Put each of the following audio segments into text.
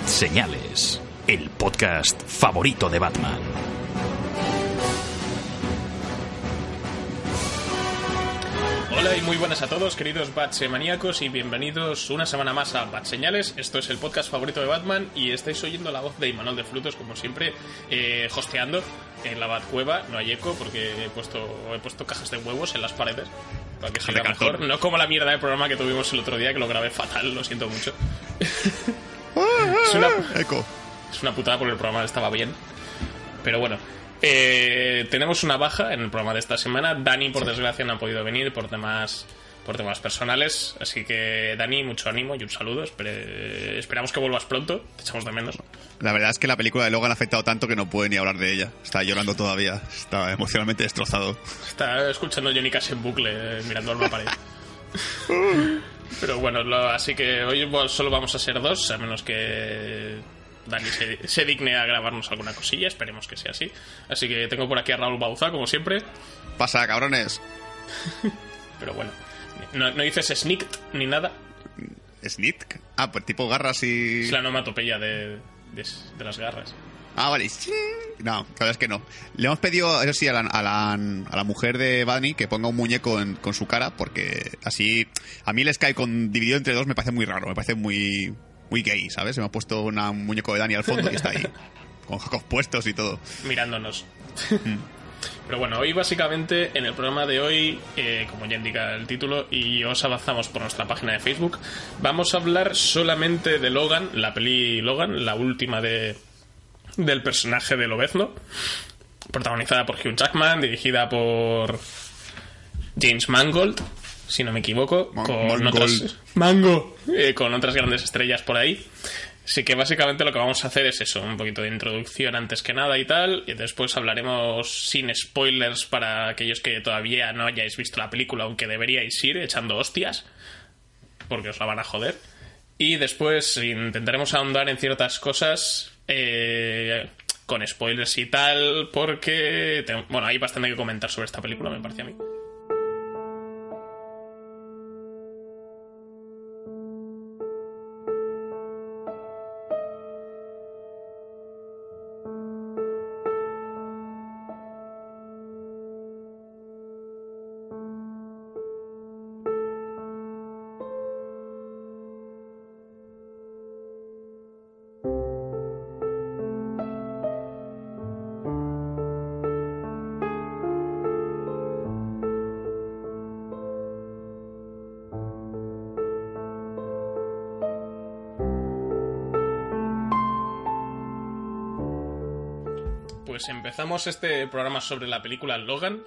Bat Señales, el podcast favorito de Batman. Hola y muy buenas a todos, queridos Maníacos, y bienvenidos una semana más a Bat Señales. Esto es el podcast favorito de Batman y estáis oyendo la voz de Imanol de Frutos, como siempre, eh, hosteando en la Bat Cueva. No hay eco porque he puesto, he puesto cajas de huevos en las paredes para que salga mejor. No como la mierda de programa que tuvimos el otro día, que lo grabé fatal, lo siento mucho. es, una, Eco. es una putada porque el programa estaba bien. Pero bueno, eh, tenemos una baja en el programa de esta semana. Dani, por desgracia, no ha podido venir por temas por temas personales. Así que, Dani, mucho ánimo y un saludo. Espere- esperamos que vuelvas pronto. Te echamos de menos. La verdad es que la película de Logan ha afectado tanto que no puede ni hablar de ella. Está llorando todavía. Está emocionalmente destrozado. Está escuchando Johnny Cash en bucle, eh, mirando a la pared. Pero bueno, lo- así que hoy solo vamos a ser dos, a menos que Dani se, se digne a grabarnos alguna cosilla. Esperemos que sea así. Así que tengo por aquí a Raúl Bauza, como siempre. Pasa, cabrones. Pero bueno, no, no dices sneaked ni nada. ¿Snitk? Ah, pues tipo garras y... Es la onomatopeya de, de, de las garras. Ah, vale. No, la verdad es que no. Le hemos pedido, eso sí, a la, a la, a la mujer de Bunny que ponga un muñeco en- con su cara, porque así... A mí les cae con dividido entre dos me parece muy raro, me parece muy muy gay, ¿sabes? Se me ha puesto una- un muñeco de Dani al fondo y está ahí. Con jacos puestos y todo. mirándonos. Pero bueno, hoy básicamente en el programa de hoy, eh, como ya indica el título, y os avanzamos por nuestra página de Facebook, vamos a hablar solamente de Logan, la peli Logan, la última de del personaje de Lobezno, protagonizada por Hugh Jackman, dirigida por James Mangold, si no me equivoco, Man- con Mangold. otras Mango, eh, con otras grandes estrellas por ahí. Así que básicamente lo que vamos a hacer es eso, un poquito de introducción antes que nada y tal, y después hablaremos sin spoilers para aquellos que todavía no hayáis visto la película, aunque deberíais ir echando hostias, porque os la van a joder. Y después intentaremos ahondar en ciertas cosas eh, con spoilers y tal, porque bueno, hay bastante que comentar sobre esta película, me parece a mí. Este programa sobre la película Logan.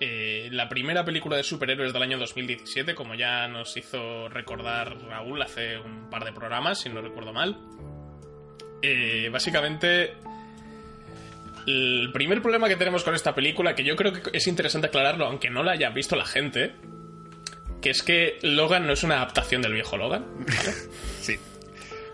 Eh, la primera película de superhéroes del año 2017, como ya nos hizo recordar Raúl hace un par de programas, si no recuerdo mal. Eh, básicamente, el primer problema que tenemos con esta película, que yo creo que es interesante aclararlo, aunque no la haya visto la gente, que es que Logan no es una adaptación del viejo Logan. ¿vale? Sí.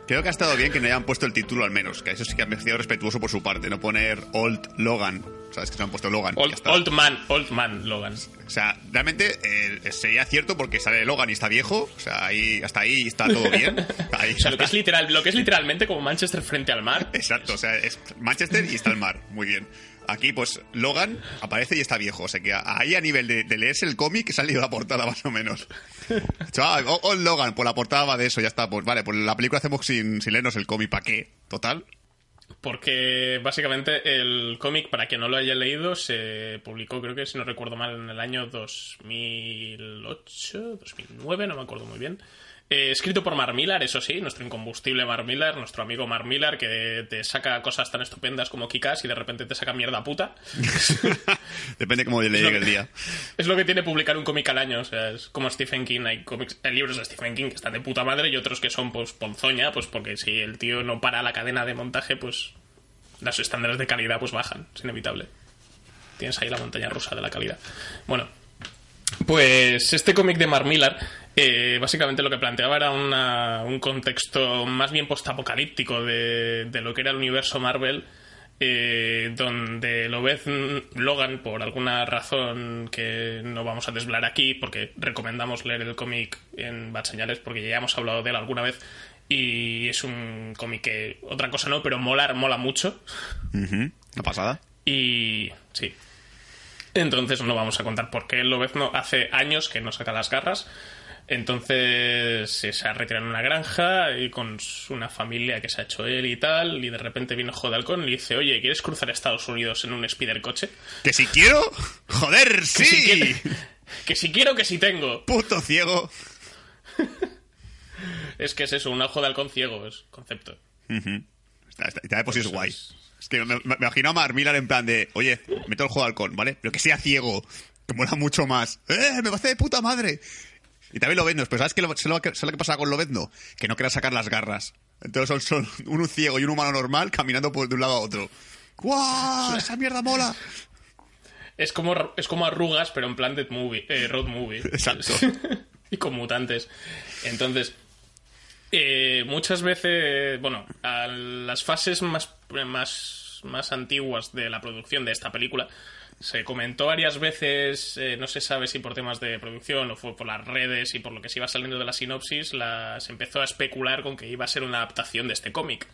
Creo que ha estado bien que no hayan puesto el título al menos, que eso sí que ha sido respetuoso por su parte, no poner Old Logan. ¿Sabes? Que se han puesto Logan. Old, old Man, Old Man Logan. O sea, realmente eh, sería cierto porque sale Logan y está viejo. O sea, ahí, hasta ahí está todo bien. Ahí O sea, lo que, es literal, lo que es literalmente como Manchester frente al mar. Exacto, o sea, es Manchester y está el mar. Muy bien. Aquí, pues, Logan aparece y está viejo. O sea que ahí a nivel de, leerse el cómic salido la portada más o menos. Chaval, oh, oh, Logan, pues la portada va de eso, ya está. Pues vale, pues la película hacemos sin, sin leernos el cómic, ¿para qué? Total. Porque básicamente el cómic, para quien no lo haya leído, se publicó, creo que si no recuerdo mal, en el año 2008, 2009, no me acuerdo muy bien. Eh, escrito por Mar Millar, eso sí, nuestro incombustible Mar Millar, nuestro amigo Mar Millar, que te saca cosas tan estupendas como Kikas y de repente te saca mierda puta. Depende cómo le llegue el día. Es lo que tiene publicar un cómic al año, o sea, es como Stephen King, hay, cómics, hay libros de Stephen King que están de puta madre y otros que son pues ponzoña, pues porque si el tío no para la cadena de montaje, pues los estándares de calidad pues bajan, es inevitable. Tienes ahí la montaña rusa de la calidad. Bueno, pues este cómic de Mar Millar eh, básicamente lo que planteaba era una- un contexto más bien postapocalíptico de, de lo que era el universo Marvel, eh, donde lo ves Logan, por alguna razón que no vamos a desvelar aquí, porque recomendamos leer el cómic en Bad Señales, porque ya hemos hablado de él alguna vez, y es un cómic que, otra cosa no, pero molar, mola mucho. Una pasada. Y sí. Entonces no vamos a contar por qué Lobezno hace años que no saca las garras. Entonces se ha retirado en una granja y con una familia que se ha hecho él y tal. Y de repente vino Jodalcon y le dice: Oye, ¿quieres cruzar Estados Unidos en un Spider coche? ¿Que si quiero? ¡Joder, sí! Que si, quiere- que si quiero, que si tengo. ¡Puto ciego! Es que es eso, un ojo de halcón ciego, es concepto. Está, está, está es guay. es. Es que me, imagino a Mar Millar en plan de, oye, meto el juego de halcón, ¿vale? Pero que sea ciego, que mola mucho más. ¡Eh, me parece de puta madre! Y también Lobezno, pero ¿sabes qué lo, ¿sabes lo que, sabes lo que pasa con Lobezno? Que no quería sacar las garras. Entonces son, son un ciego y un humano normal caminando por de un lado a otro. ¡Guau! ¡Esa mierda mola! Es como, es como arrugas, pero en plan de movie, eh, road movie. Exacto. y con mutantes. Entonces, eh, muchas veces, bueno, a las fases más, más, más antiguas de la producción de esta película, se comentó varias veces, eh, no se sabe si por temas de producción o fue por las redes y por lo que se iba saliendo de la sinopsis, la- se empezó a especular con que iba a ser una adaptación de este cómic.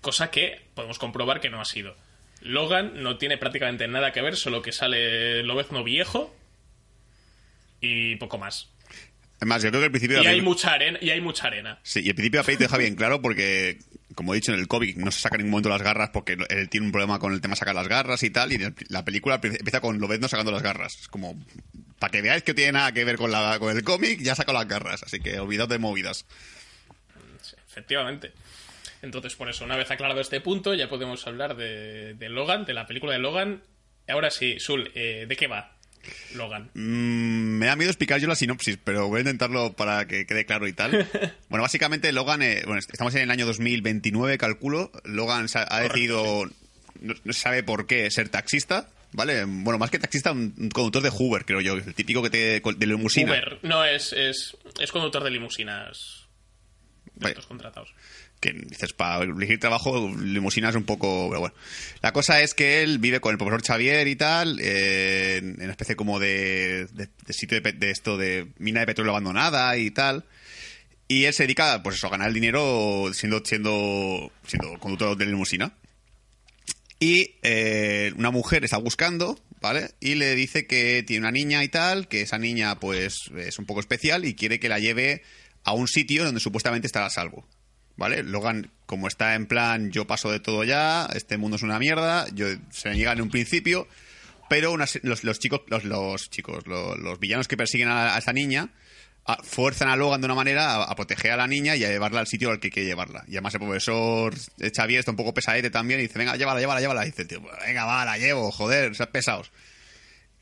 Cosa que podemos comprobar que no ha sido. Logan no tiene prácticamente nada que ver, solo que sale Lobezno viejo y poco más. Además, yo creo que el principio de Y hay mucha arena, y hay mucha arena. Sí, y el principio te deja bien claro porque, como he dicho en el cómic, no se saca en ningún momento las garras porque él tiene un problema con el tema de sacar las garras y tal. Y la película empieza con Lobezno sacando las garras. Es como, para que veáis que tiene nada que ver con, la, con el cómic, ya saca las garras. Así que olvidad de movidas. Efectivamente. Entonces, por eso, una vez aclarado este punto, ya podemos hablar de, de Logan, de la película de Logan. Ahora sí, Sul, eh, ¿de qué va Logan? Mm, me da miedo explicar yo la sinopsis, pero voy a intentarlo para que quede claro y tal. Bueno, básicamente Logan, eh, bueno, estamos en el año 2029, calculo. Logan ha, ha decidido, no, sabe por qué, ser taxista, ¿vale? Bueno, más que taxista, un, conductor de Hoover, creo yo, el típico que te, de limusina. Uber. No, es, es, es conductor de limusinas. De Vale. estos contratados. Que dices, para elegir trabajo, limusina es un poco... Pero bueno. La cosa es que él vive con el profesor Xavier y tal, eh, en una especie como de, de- sitio de, de esto de mina de petróleo abandonada y tal. Y él se dedica, pues eso, a ganar el dinero siendo, siendo, siendo conductor de limusina. Y eh, una mujer está buscando, ¿vale? Y le dice que tiene una niña y tal, que esa niña pues es un poco especial y quiere que la lleve a un sitio donde supuestamente estará a salvo. ¿Vale? Logan, como está en plan, yo paso de todo ya, este mundo es una mierda, yo se le niega en un principio, pero unas- los, los chicos, los, los chicos, los, los villanos que persiguen a, a esta niña fuerzan a Logan de una manera a, proteger a la niña y a llevarla al sitio al que quiere llevarla. Y además el profesor Xavier está un poco pesadete también y dice, venga, llévala, llévala, llévala. Y dice, tío, venga, va, la llevo, joder, sean pesados.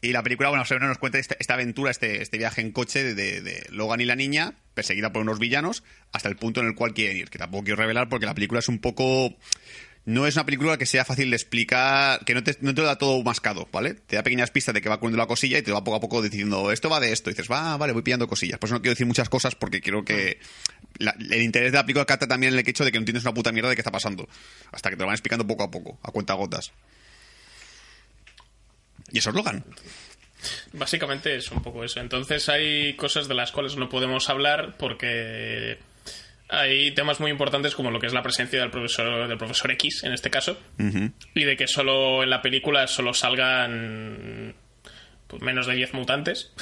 Y la película, bueno, nos cuenta esta, aventura, este, este viaje en coche de, Logan y la niña, perseguida por unos villanos, hasta el punto en el cual quieren ir. Que tampoco quiero revelar porque la película es un poco... No es una película que sea fácil de explicar, que no te, no te lo da todo mascado, ¿vale? Te da pequeñas pistas de que va ocurriendo la cosilla y te va poco a poco diciendo, esto va de esto. Y dices, va, vale, voy pillando cosillas. Por eso no quiero decir muchas cosas porque quiero que... la- el interés de la película capta también el hecho de que no tienes una puta mierda de qué está pasando. Hasta que te lo van explicando poco a poco, a cuenta gotas. Y eso es Logan. Básicamente es un poco eso. Entonces hay cosas de las cuales no podemos hablar porque hay temas muy importantes como lo que es la presencia del profesor, del profesor X, en este caso, y de que solo en la película solo salgan pues, menos de 10 mutantes.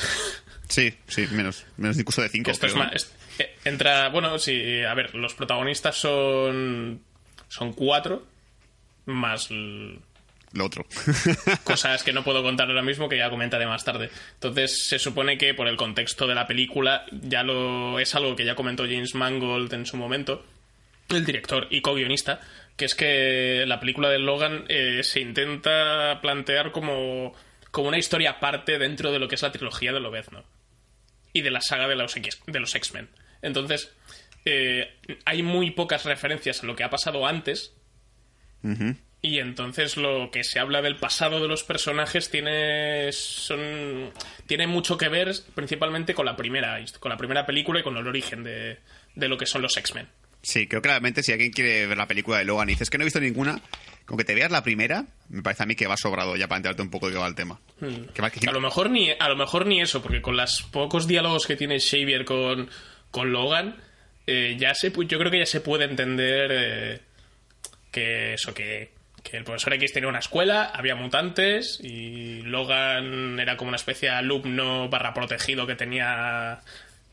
Sí, sí, menos, menos incluso de 5. Esto es más, es- eh, entra, bueno, sí, a ver, los protagonistas son son cuatro más Lo otro. cosas que no puedo contar ahora mismo que ya comentaré más tarde. Entonces se supone que por el contexto de la película ya lo es algo que ya comentó James Mangold en su momento, el director y co-guionista, que es que la película de Logan eh, se intenta plantear como, como una historia aparte dentro de lo que es la trilogía de Lobezno y de la saga de los X- de los X-Men. Entonces, eh, hay muy pocas referencias a lo que ha pasado antes y entonces lo que se habla del pasado de los personajes tiene son tiene mucho que ver principalmente con la primera con la primera película y con el origen de, de lo que son los X-Men. Sí, creo claramente si alguien quiere ver la película de Logan y dices que no he visto ninguna, con que te veas la primera, me parece a mí que va sobrado ya para enterarte un poco de qué va el tema. Hmm. A lo mejor ni a lo mejor ni eso, porque con los pocos diálogos que tiene Xavier con, con Logan, eh, ya se yo creo que ya se puede entender eh, que eso que que el profesor X tenía una escuela, había mutantes y Logan era como una especie de alumno barra protegido que tenía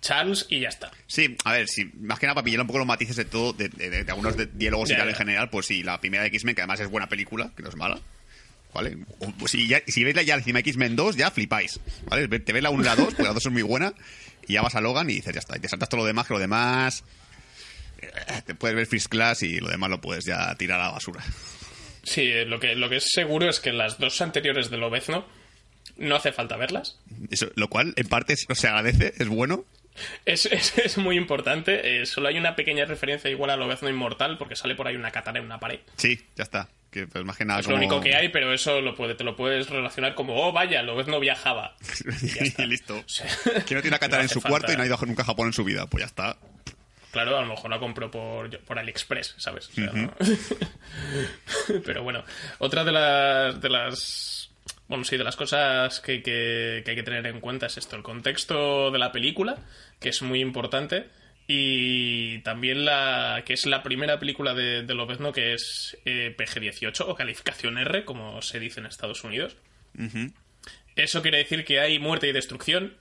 Charles y ya está. Sí, a ver, si más que nada para pillar un poco los matices de todo, de, de- de algunos de- diálogos y tal ya. en general, pues sí, la primera de X-Men, que además es buena película, que no es mala, ¿vale? O, pues si, ya, si veis la ya encima X-Men 2, ya flipáis, ¿vale? Te ves la 1 y la 2, pues la 2 es muy buena, y ya vas a Logan y dices, ya está, y te saltas todo lo demás, que lo demás... eh, Te puedes ver First Class y lo demás lo puedes ya tirar a la basura. Sí, eh, lo que, lo que es seguro es que las dos anteriores de Lobezno no hace falta verlas. Eso, lo cual, en parte, es- se agradece, es bueno. Es, es, es muy importante. eh, solo hay una pequeña referencia igual a Lobezno Inmortal porque sale por ahí una katana en una pared. Sí, ya está. Que pues más que nada Es como- lo único que hay, pero eso lo puede, te lo puedes relacionar como, oh, vaya, Lobezno viajaba. y listo. sea, Que no tiene una katana no en su falta. cuarto y no ha ido nunca a Japón en su vida. Pues ya está. Claro, a lo mejor la compró por, por AliExpress, ¿sabes? O sea, ¿no? Pero bueno, otra de las, de las. Bueno, sí, de las cosas que, que- que hay que tener en cuenta es esto: el contexto de la película, que es muy importante. Y también la que es la primera película de, de Lobezno que es eh, PG-18 o calificación R, como se dice en Estados Unidos. Eso quiere decir que hay muerte y destrucción.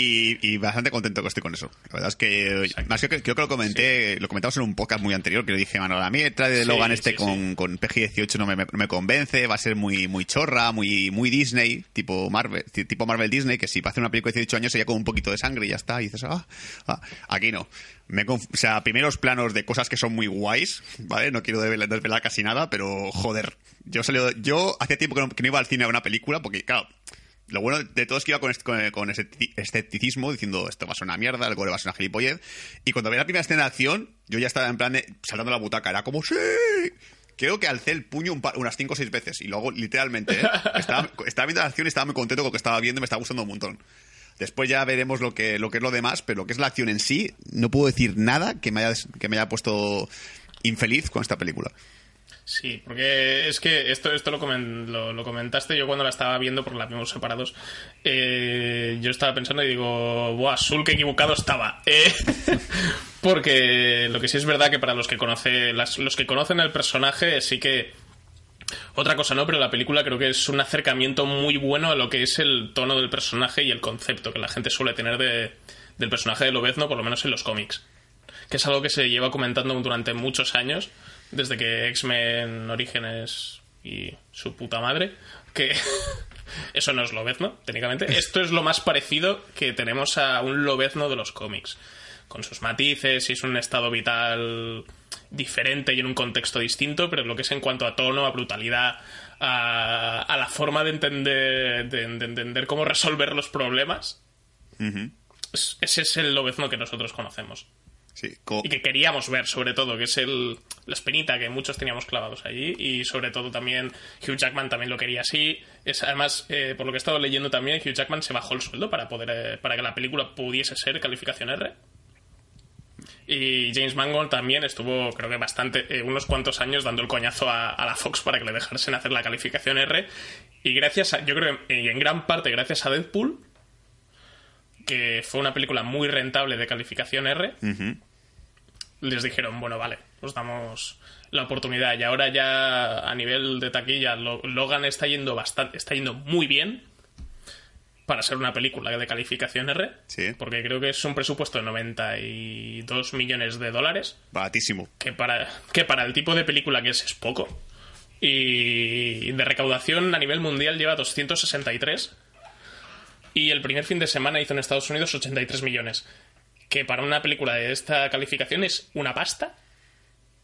Y, y bastante contento que estoy con eso. La verdad es que, más que creo que lo comenté, lo comentamos en un podcast muy anterior, que le dije, mano, a mí el de Sí, Logan este sí, con, con PG-18 no me, no me convence, va a ser muy, muy chorra, muy, muy Disney, tipo Marvel, ti- tipo Marvel Disney, que si para hacer una película de 18 años sería con un poquito de sangre y ya está, y dices, ah, ah. aquí no. Me conf- o sea, primeros planos de cosas que son muy guays, ¿vale? No quiero desvelar, desvelar casi nada, pero joder. Yo salí, yo hacía tiempo que no, que no iba al cine a una película, porque claro, lo bueno de todo es que iba con, con, con escepti- escepticismo, diciendo esto va a ser una mierda, el gore va a ser una gilipollez. Y cuando veía la primera escena de acción, yo ya estaba en plan de, saltando la butaca, era como ¡Sí! Creo que alcé el puño un par- unas 5 o 6 veces. Y luego, literalmente, ¿eh? estaba, estaba viendo la acción y estaba muy contento con lo que estaba viendo y me estaba gustando un montón. Después ya veremos lo que, lo que es lo demás, pero lo que es la acción en sí, no puedo decir nada que me haya, que me haya puesto infeliz con esta película. Sí, porque es que esto, esto lo, comen- lo, comentaste yo cuando la estaba viendo, porque la vimos separados. eh, yo estaba pensando y digo, ¡buah, Sul, qué equivocado estaba! Eh, porque lo que sí es verdad que para los que, conoce, las- los que conocen el personaje, sí que. Otra cosa no, pero la película creo que es un acercamiento muy bueno a lo que es el tono del personaje y el concepto que la gente suele tener de, del personaje de Lobezno, por lo menos en los cómics que es algo que se lleva comentando durante muchos años, desde que X-Men Orígenes y su puta madre, que eso no es Lobezno, técnicamente. Esto es lo más parecido que tenemos a un Lobezno de los cómics, con sus matices y es un estado vital diferente y en un contexto distinto, pero lo que es en cuanto a tono, a brutalidad, a, a la forma de entender, de, de entender cómo resolver los problemas, es- ese es el Lobezno que nosotros conocemos Sí, y que queríamos ver, sobre todo, que es el, la espinita que muchos teníamos clavados allí. Y sobre todo también Hugh Jackman también lo quería así. Es, además, eh, por lo que he estado leyendo también, Hugh Jackman se bajó el sueldo para poder eh, para que la película pudiese ser calificación R. Y James Mangold también estuvo, creo que bastante, eh, unos cuantos años dando el coñazo a, a la Fox para que le dejasen hacer la calificación R. Y gracias a, yo creo que y en gran parte gracias a Deadpool, que fue una película muy rentable de calificación R, les dijeron, bueno, vale, os damos la oportunidad. Y ahora ya a nivel de taquilla, Logan está yendo bastante, está yendo muy bien para ser una película de calificación R. Sí. Porque creo que es un presupuesto de 92 millones de dólares. Baratísimo. Que para, que para el tipo de película que es, es poco. Y de recaudación a nivel mundial lleva 263. Y el primer fin de semana hizo en Estados Unidos 83 millones. Que para una película de esta calificación es una pasta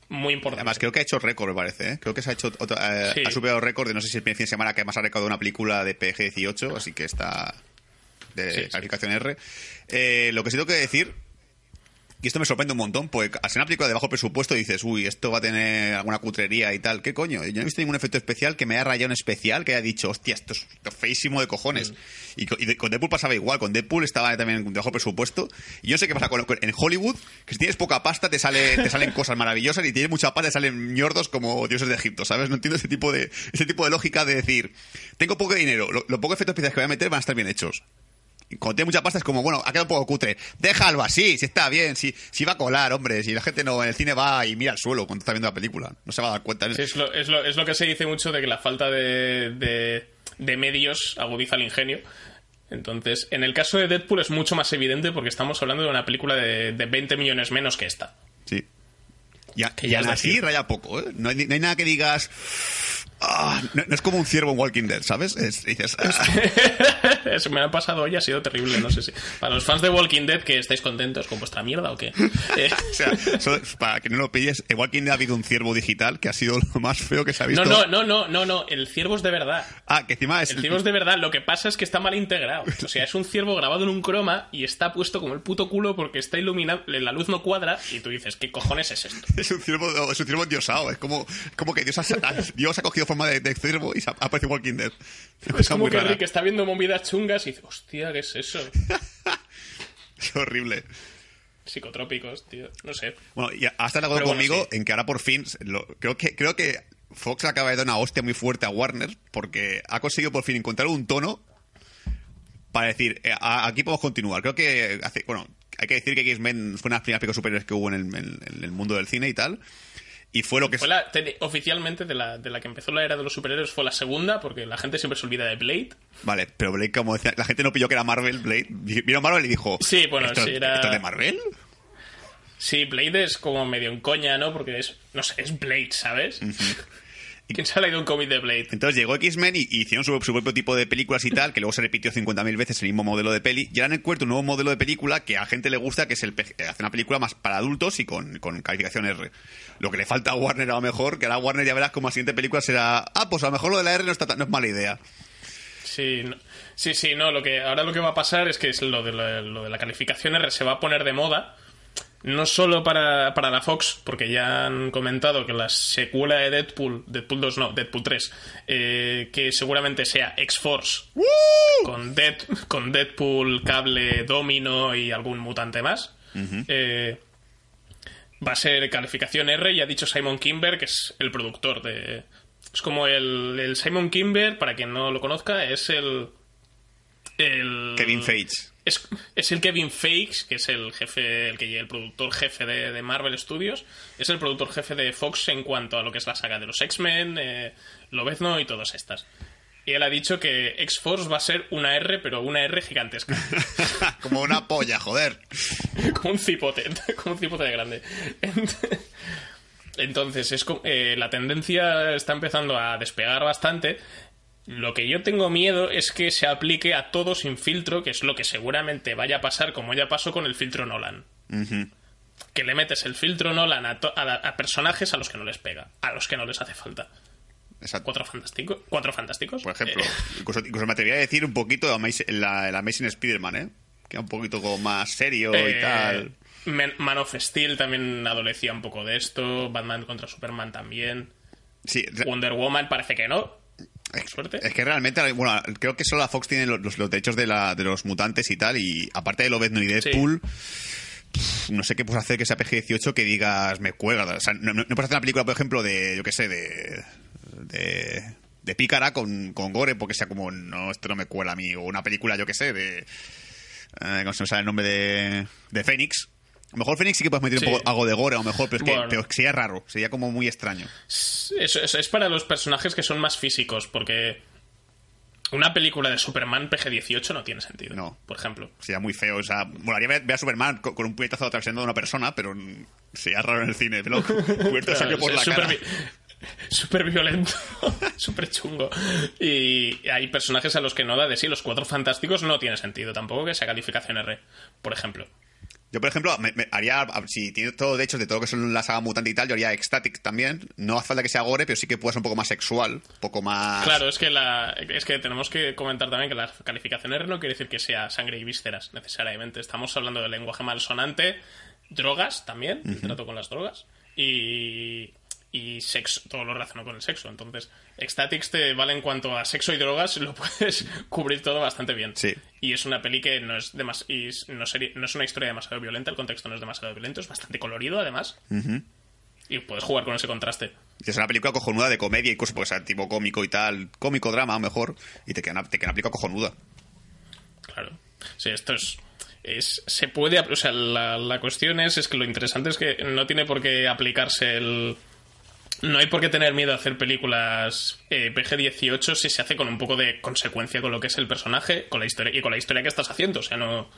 muy importante. Además, creo que ha hecho récord, me parece. ¿eh? Creo que se ha hecho eh, ha superado récord de no sé si fin de semana que más ha recaudado una película de PG-18, así que está de calificación R. Eh, lo que sí tengo que decir y esto me sorprende un montón, porque al ser una película de bajo presupuesto dices, uy, esto va a tener alguna cutrería y tal. ¿Qué coño? Yo no he visto ningún efecto especial que me haya rayado un especial que haya dicho, hostia, esto es feísimo de cojones. Mm. Y, con Deadpool pasaba igual, con Deadpool estaba también de bajo presupuesto. Y yo sé qué pasa con, en Hollywood, que si tienes poca pasta te, sale, te salen cosas maravillosas y tienes mucha pasta te salen ñordos como dioses de Egipto, ¿sabes? No entiendo ese tipo de, ese tipo de lógica de decir, tengo poco dinero, los lo pocos efectos especiales que voy a meter van a estar bien hechos cuando tiene mucha pasta es como, bueno, ha quedado un poco cutre. Déjalo así, si está bien, si, si va a colar, hombre. Si la gente no en el cine va y mira al suelo cuando está viendo la película. No se va a dar cuenta. es, lo, es, lo, es lo que se dice mucho de que la falta de, de, medios agudiza el ingenio. Entonces, en el caso de Deadpool es mucho más evidente porque estamos hablando de una película de, de 20 millones menos que esta. Sí. Y, ya así raya poco, ¿eh? No hay, no hay nada que digas Ah, no, es como un ciervo en Walking Dead, ¿sabes? dices, ah". Eso me ha pasado hoy, ha sido terrible, no sé si. Para los fans de Walking Dead, que estáis contentos con vuestra mierda o qué. Eh. o sea, para que no lo pilles, en Walking Dead ha habido un ciervo digital que ha sido lo más feo que se ha visto. No, no, no, no, no, el ciervo es de verdad. Ah, que encima es. El ciervo es de verdad, lo que pasa es que está mal integrado. O sea, es un ciervo grabado en un croma y está puesto como el puto culo porque está iluminado, la luz no cuadra y tú dices, ¿qué cojones es esto? Es un ciervo, es un ciervo endiosado, es como, como que Dios ha, Dios ha cogido forma de, de y aparece Walking Dead. Es como que Rick está viendo movidas chungas y dice, hostia, ¿qué es eso? es horrible. Psicotrópicos, tío. No sé. Bueno, y hasta de acuerdo conmigo en que ahora por fin. creo, que, creo que Fox acaba de dar una hostia muy fuerte a Warner porque ha conseguido por fin encontrar un tono para decir, eh, aquí podemos continuar. Creo que. Hace, bueno, hay que decir que X-Men fue una de las primeras películas superiores que hubo en el, en el mundo del cine y tal. Y fue lo que... Fue la, oficialmente de la, de la que empezó la era de los superhéroes fue la segunda, porque la gente siempre se olvida de Blade. Vale, pero Blade, como decía, la gente no pilló que era Marvel, Blade. Vino Marvel y dijo... Sí, bueno, ¿esto, era... ¿esto de Marvel? Sí, Blade es como medio en coña, ¿no? Porque es, no sé, es Blade, ¿sabes? ¿Quién se ha leído un cómic de Blade? Entonces llegó X-Men y, hicieron su, propio tipo de películas y tal, que luego se repitió 50.000 veces el mismo modelo de peli. Y ahora han encuentro un nuevo modelo de película que a gente le gusta, que es el hacer una película más para adultos y con, con calificación R. Lo que le falta a Warner a lo mejor, que ahora Warner ya verás como la siguiente película será, ah, pues a lo mejor lo de la R no, está, no es mala idea. Sí, sí, sí, no, lo que, ahora lo que va a pasar es que es lo de, lo de la calificación R se va a poner de moda no solo para, para, la Fox, porque ya han comentado que la secuela de Deadpool, Deadpool 2 no, Deadpool 3, eh, que seguramente sea X-Force, con, Dead, con Deadpool, Cable, Domino y algún mutante más, eh, va a ser calificación R y ha dicho Simon Kimber, que es el productor de... Es como el, el Simon Kimber, para quien no lo conozca, es el... el Kevin Feige es, el Kevin Fakes, que es el jefe, el que el productor jefe de, Marvel Studios, es el productor jefe de Fox en cuanto a lo que es la saga de los X-Men, eh, Lobezno y todas estas. Y él ha dicho que X-Force va a ser una R, pero una R gigantesca. como una polla, joder. como un cipote, como un cipote de grande. Entonces, es eh, la tendencia está empezando a despegar bastante lo que yo tengo miedo es que se aplique a todo sin filtro, que es lo que seguramente vaya a pasar como ya pasó con el filtro Nolan. Que le metes el filtro Nolan a, personajes a los que no les pega, a los que no les hace falta. ¿Cuatro, fantásticos? ¿Cuatro fantásticos? Por ejemplo, eh. incluso, me atrevería a decir un poquito el Amazing Spider-Man, ¿eh? Que un poquito como más serio y eh, tal. Man of Steel también adolecía un poco de esto. Batman contra Superman también. Sí. Wonder Woman parece que no. Es que realmente, bueno, creo que solo la Fox tiene los, derechos de, la, de los mutantes y tal, y aparte de Lobezno y Deadpool, no sé qué puedes hacer que sea PG-18 que digas me cuelga. O sea, no, puedes hacer una película, por ejemplo, de, yo qué sé, de, de, de pícara con, con gore, porque sea como, no, esto no me cuela a mí, o una película, yo qué sé, de... Eh, ¿Cómo se me sale el nombre de, de Fénix? Lo mejor Fénix sí que puedes meter Sí. un poco algo de gore, a lo mejor, pero es que Bueno. pero sería raro, sería como muy extraño. Es, es- es para los personajes que son más físicos, porque una película de Superman PG-18 no tiene sentido. No. Por ejemplo. Sería muy feo. O sea, molaría ver, ver a Superman con, con un puñetazo atravesando a una persona, pero sería raro en el cine. Pero cubierto sangre por la súper cara. vi- súper violento, súper chungo. Y hay personajes a los que no da de sí. Los cuatro fantásticos no tiene sentido tampoco que sea calificación R, por ejemplo. Yo, por ejemplo, me, me haría, si tiene todo de hecho de todo lo que son la saga mutante y tal, yo haría Ecstatic también. No hace falta que sea gore, pero sí que pueda ser un poco más sexual, un poco más... Claro, es que la, es que tenemos que comentar también que la calificación R no quiere decir que sea sangre y vísceras necesariamente. Estamos hablando de lenguaje malsonante, drogas también, el trato con las drogas y y sexo, todo lo relacionado con el sexo. Entonces, Ecstatics te vale en cuanto a sexo y drogas, lo puedes cubrir todo bastante bien. Sí. Y es una peli que no es demas y no, sería- no es una historia demasiado violenta, el contexto no es demasiado violento, es bastante colorido además. Y puedes jugar con ese contraste. Y Es una película cojonuda de comedia y cosas, sea tipo cómico y tal, cómico drama a lo mejor, y te queda una, te queda una película cojonuda. Claro. Sí, esto es. es se puede. O sea, la, la cuestión es, es que lo interesante es que no tiene por qué aplicarse el. No hay por qué tener miedo a hacer películas eh, PG-18 si se hace con un poco de consecuencia con lo que es el personaje con la historia y con la historia que estás haciendo. O sea, no,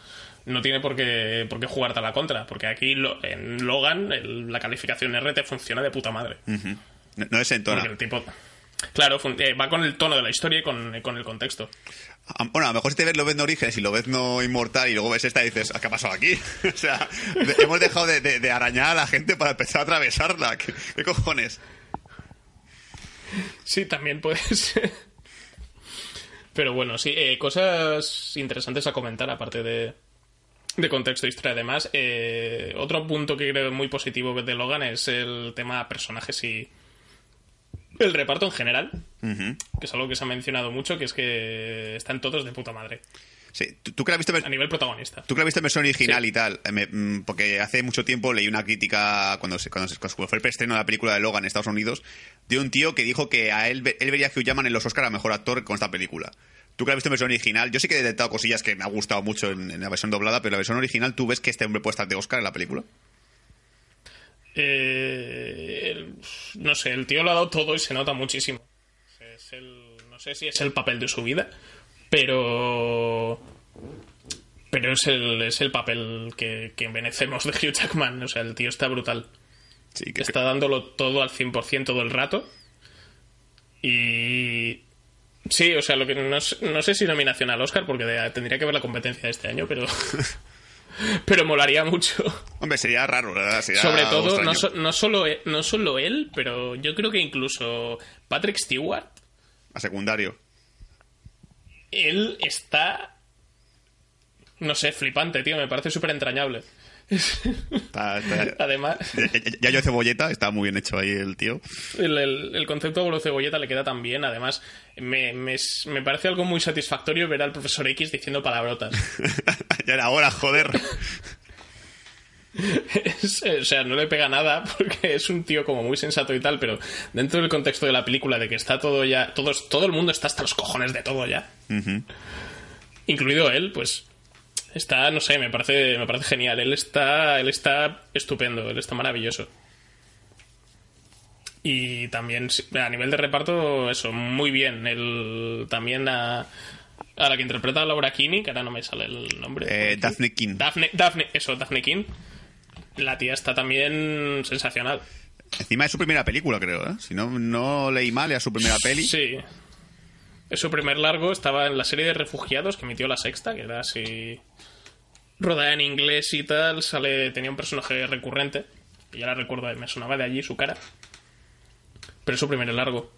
no tiene por qué, por qué jugarte a la contra. Porque aquí lo- en Logan el- la calificación R te funciona de puta madre. No, no desentona. Porque el tipo. Claro, eh, va con el tono de la historia y con, con el contexto. Bueno, a lo mejor si te ves lo ves no Orígenes y lo ves no Inmortal y luego ves esta y dices, "¿Ah, ¿qué ha pasado aquí? o sea, hemos dejado de, de- de arañar a la gente para empezar a atravesarla. ¿Qué, qué cojones? Sí, también puede ser. Pero bueno, sí, eh, cosas interesantes a comentar aparte de, de contexto, historia. Además, eh, otro punto que creo muy positivo de Logan es el tema personajes y el reparto en general, que es algo que se ha mencionado mucho, que es que están todos de puta madre, Sí, ¿tú, tú que la has visto, a nivel protagonista. tú que la has visto en versión original Sí. y tal, eh, me- mm, porque hace mucho tiempo leí una crítica cuando, se- cuando, se- cuando fue el preestreno de la película de Logan en Estados Unidos, de un tío que dijo que a él, él vería a Hugh Jackman en los Oscar a mejor actor con esta película. Tú que la has visto en versión original, yo sí que he detectado cosillas que me ha gustado mucho en, en la versión doblada, pero en la versión original, ¿tú ves que este hombre puede estar de Oscar en la película? Eh, el- no sé, el tío lo ha dado todo y se nota muchísimo. Es el- no sé si es el papel de su vida, pero. Pero es el, es el papel que, que envenecemos de Hugh Jackman. O sea, el tío está brutal. Sí, que Está dándolo todo al 100% todo el rato. Y. Sí, o sea, lo que no, sé- no sé si nominación al Oscar, porque de- tendría que ver la competencia de este año, pero. pero molaría mucho. Hombre, sería raro, la ¿verdad? Sería Sobre todo, no, so- no, solo, e- no solo él, pero yo creo que incluso Patrick Stewart, A secundario. él está. No sé, flipante, tío, me parece súper entrañable. Está- está- Además, Ya, yo cebolleta, está muy bien hecho ahí el tío. el, el- el concepto de Cebolleta le queda tan bien. Además, me, me, me parece algo muy satisfactorio ver al profesor X diciendo palabrotas. ya era hora, joder. Es- o sea, no le pega nada porque es un tío como muy sensato y tal, pero dentro del contexto de la película de que está todo ya, todos, todo el mundo está hasta los cojones de todo ya, incluido él, pues está, no sé, me parece, me parece genial. Él está, él está estupendo, él está maravilloso. Y también a nivel de reparto, eso, muy bien. Él también a, a la que interpreta a Laura Kinney, que ahora no me sale el nombre. Eh. Daphne King. Daphne, Daphne, eso, Daphne King. La tía está también sensacional. Encima es su primera película, creo, ¿eh? Si no, no leí mal, era su primera peli. Sí. Su primer largo, estaba en la serie de refugiados que emitió la sexta, que era así. Rodada en inglés y tal. Sale, tenía un personaje recurrente. Que ya la recuerdo, me sonaba de allí su cara. Pero es su primer largo.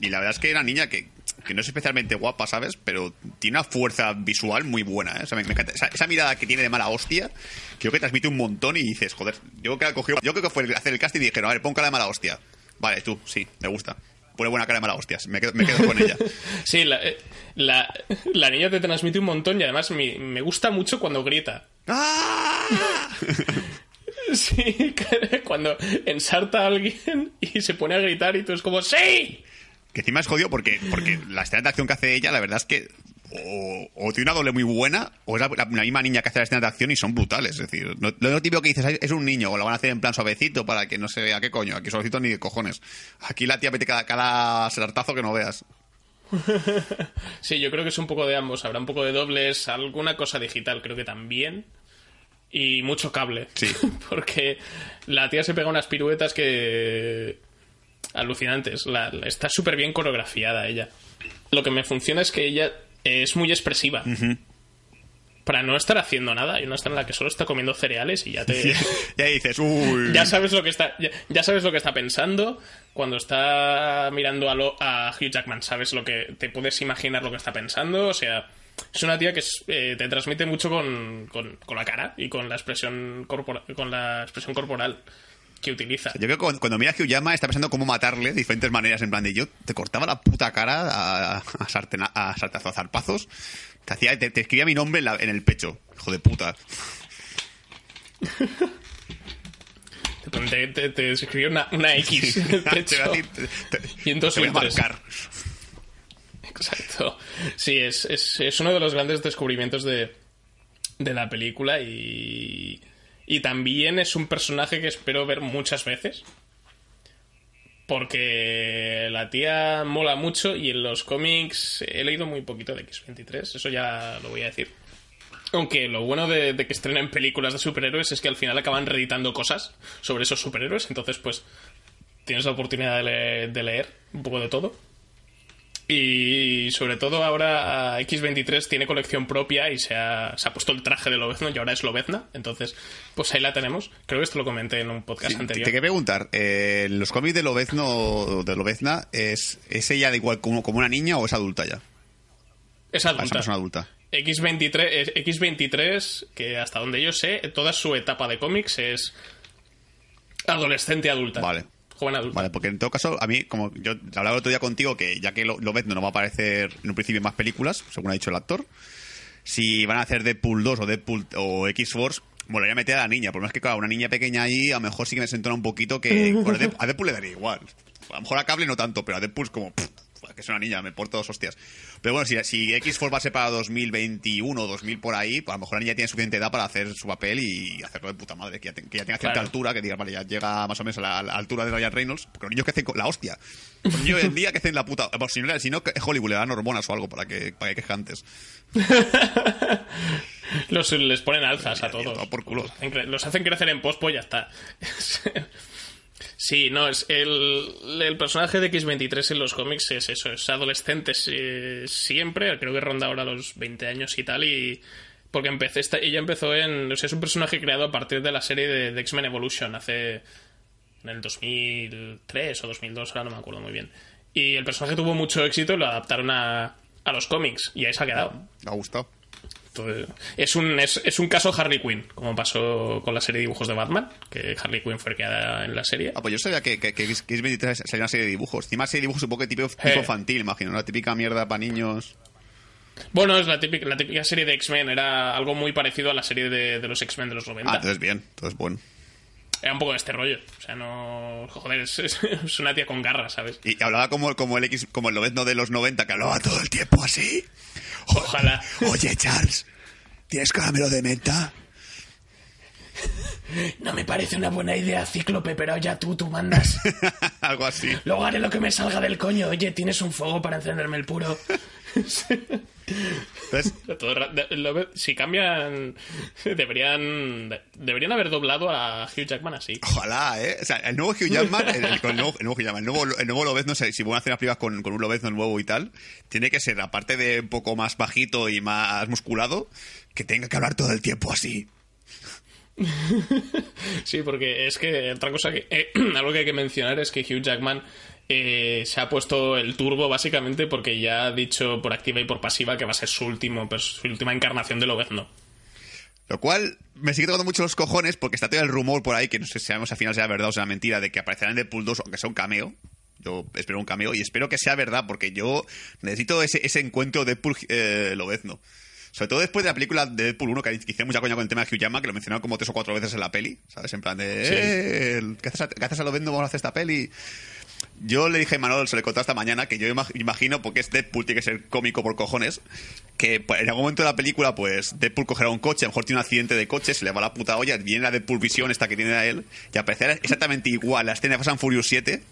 Y la verdad es que era niña que, que no es especialmente guapa, ¿sabes? Pero tiene una fuerza visual muy buena, ¿eh? Esa, mirada que tiene de mala hostia, creo que transmite un montón y dices, joder, yo creo que cogió, yo creo que fue hacer el casting y dijeron, a ver, pon de mala hostia. Vale, tú, sí, me gusta. Pone buena cara de mala hostias, me quedo, me quedo con ella. Sí, la, eh, la, la niña te transmite un montón y además me, me gusta mucho cuando grita. ¡Ah! Sí, cuando ensarta a alguien y se pone a gritar y tú es como ¡Sí! Que encima es jodido porque, porque la escena de acción que hace ella, la verdad es que o, o tiene una doble muy buena, o es la, misma niña que hace las escenas de acción y son brutales. Es decir, no, lo típico que dices "Ay, es un niño, o lo van a hacer en plan suavecito para que no se vea qué coño. Aquí suavecito ni de cojones. Aquí la tía mete cada, cada sartazo que no veas. Sí, yo creo que es un poco de ambos. Habrá un poco de dobles, alguna cosa digital, creo que también. Y mucho cable. Sí. Porque la tía se pega unas piruetas que. alucinantes. La- la- está súper bien coreografiada ella. Lo que me funciona es que ella es muy expresiva. Para no estar haciendo nada. Y no estar en la que solo está comiendo cereales y ya te. Y ahí dices, uy. ya sabes lo que está ya, ya sabes lo que está pensando cuando está mirando a, lo- a Hugh Jackman sabes lo que te puedes imaginar lo que está pensando o sea es una tía que es- eh, te transmite mucho con, con- con la cara y con la expresión corpora- con la expresión corporal que utiliza Yo creo que cuando, cuando mira a Jackman está pensando cómo matarle de diferentes maneras. En plan de yo te cortaba la puta cara a, a, sartena- a zarpazos. Te, hacía, te, te escribía mi nombre en, la- en el pecho. Hijo de puta. te, te, te escribió una, una X en el pecho. Y en dos te voy a letras. marcar. Exacto. Sí, es, es, es uno de los grandes descubrimientos de, de la película y, y también es un personaje que espero ver muchas veces. Porque la tía mola mucho y en los cómics he leído muy poquito de X23, eso ya lo voy a decir. Aunque lo bueno de, que estrenen películas de superhéroes es que al final acaban reeditando cosas sobre esos superhéroes, entonces pues tienes la oportunidad de de leer un poco de todo. Y sobre todo ahora a X23 tiene colección propia y se ha, se ha puesto el traje de Lobezno y ahora es Lobezna. Entonces, pues ahí la tenemos. Creo que esto lo comenté en un podcast Sí, te, anterior. te quería preguntar, eh, ¿en los cómics de Lobezno, de Lobezna, ¿es, ¿es ella de igual como, como una niña o es adulta ya? Es Ah, Es una adulta. persona adulta. X23, es- X23, que hasta donde yo sé, toda su etapa de cómics es adolescente adulta. Vale. Joven adulta. Vale, porque en todo caso, a mí, como yo hablaba el otro día contigo, que ya que Lo- Lobezno no va a aparecer en un principio en más películas, según ha dicho el actor, si van a hacer Deadpool 2 o Deadpool o X-Force, molaría meter a la niña. Por más que, claro, una niña pequeña ahí, a lo mejor sí que me sentona un poquito que bueno, a Deadpool- a Deadpool le daría igual. A lo mejor a Cable no tanto, pero a Deadpool es como... pff, que es una niña, me porto dos hostias. Pero bueno, si, si X-Force va a ser para 2021 o 2000 por ahí, pues a lo mejor la niña tiene suficiente edad para hacer su papel y hacerlo de puta madre, que ya, te- que ya tenga cierta Claro. altura, que diga, vale, ya llega más o menos a la, a la altura de Ryan Reynolds. Porque los niños que hacen la hostia. Los niños hoy en día que hacen la puta... Bueno, si no, si no, Hollywood le dan hormonas o algo para que, para que queje antes. Los, les ponen alzas a todos. todo por culo. Los hacen, crecer en post, pues ya está. sí, no, es el, el personaje de X23 en los cómics es eso, es adolescente siempre, creo que ronda ahora los 20 años y tal, y porque empecé esta, ella empezó en, o sea, es un personaje creado a partir de la serie de, de X-Men Evolution hace en el 2003 o 2002, ahora no me acuerdo muy bien. Y el personaje tuvo mucho éxito y lo adaptaron a, a los cómics y ahí se ha quedado. Me ha gustado. Entonces, es un, es, es un caso Harley Quinn, como pasó con la serie de dibujos de Batman, que Harley Quinn fue creada en la serie. Ah, pues yo sabía que, que, que que X23 salía una serie de dibujos. Encima serie de dibujos supongo que tipo, tipo Eh. infantil, imagino. Una típica mierda para niños. Bueno, es la típica, la típica serie de X-Men, era algo muy parecido a la serie de, de los X-Men de los 90. Ah, entonces bien. Entonces bueno. Era un poco de este rollo. O sea, no. Joder, es, una tía con garras, ¿sabes? Y hablaba como, como el X, como el Lobezno de los 90, que hablaba todo el tiempo así. Ojalá. Oye, Charles, ¿tienes caramelo de menta? No me parece una buena idea, Cíclope, pero ya tú, tú mandas. Algo así. Luego haré lo que me salga del coño. Oye, ¿tienes un fuego para encenderme el puro? Entonces, si cambian, deberían deberían haber doblado a Hugh Jackman así. ojalá, ¿eh? O sea, el nuevo Hugh Jackman, el, el- el nuevo, el nuevo Hugh Jackman, el nuevo, el nuevo Lobezno, si si van a hacer unas películas con, con un Lobezno nuevo y tal, tiene que ser, aparte de un poco más bajito y más musculado, que tenga que hablar todo el tiempo así. Sí, porque es que otra cosa que eh, algo que hay que mencionar es que Hugh Jackman eh, se ha puesto el turbo básicamente porque ya ha dicho por activa y por pasiva que va a ser su último su última encarnación de Lobezno. Lo cual me sigue tocando mucho los cojones porque está todo el rumor por ahí, que no sé si sabemos al final sea verdad o sea mentira, de que aparecerá en Deadpool 2, aunque sea un cameo. Yo espero un cameo y espero que sea verdad porque yo necesito ese, ese encuentro Deadpool eh, Lobezno. Sobre todo después de la película de Deadpool 1, que hicieron mucha coña con el tema de Hugh Jackman, que lo mencionaron como tres o cuatro veces en la peli, ¿sabes? En plan de, Sí. eh, ¿qué haces a, qué haces a Lobezno? Vamos a hacer esta peli. Yo le dije a Manuel, se le contó esta mañana, que yo imag- imagino, porque es Deadpool, tiene que ser cómico por cojones, que pues, en algún momento de la película, pues Deadpool cogerá un coche, a lo mejor tiene un accidente de coche, se le va la puta olla, viene la Deadpool Visión, esta que tiene a él, y aparecerá exactamente igual la escena de Fast and Furious 7,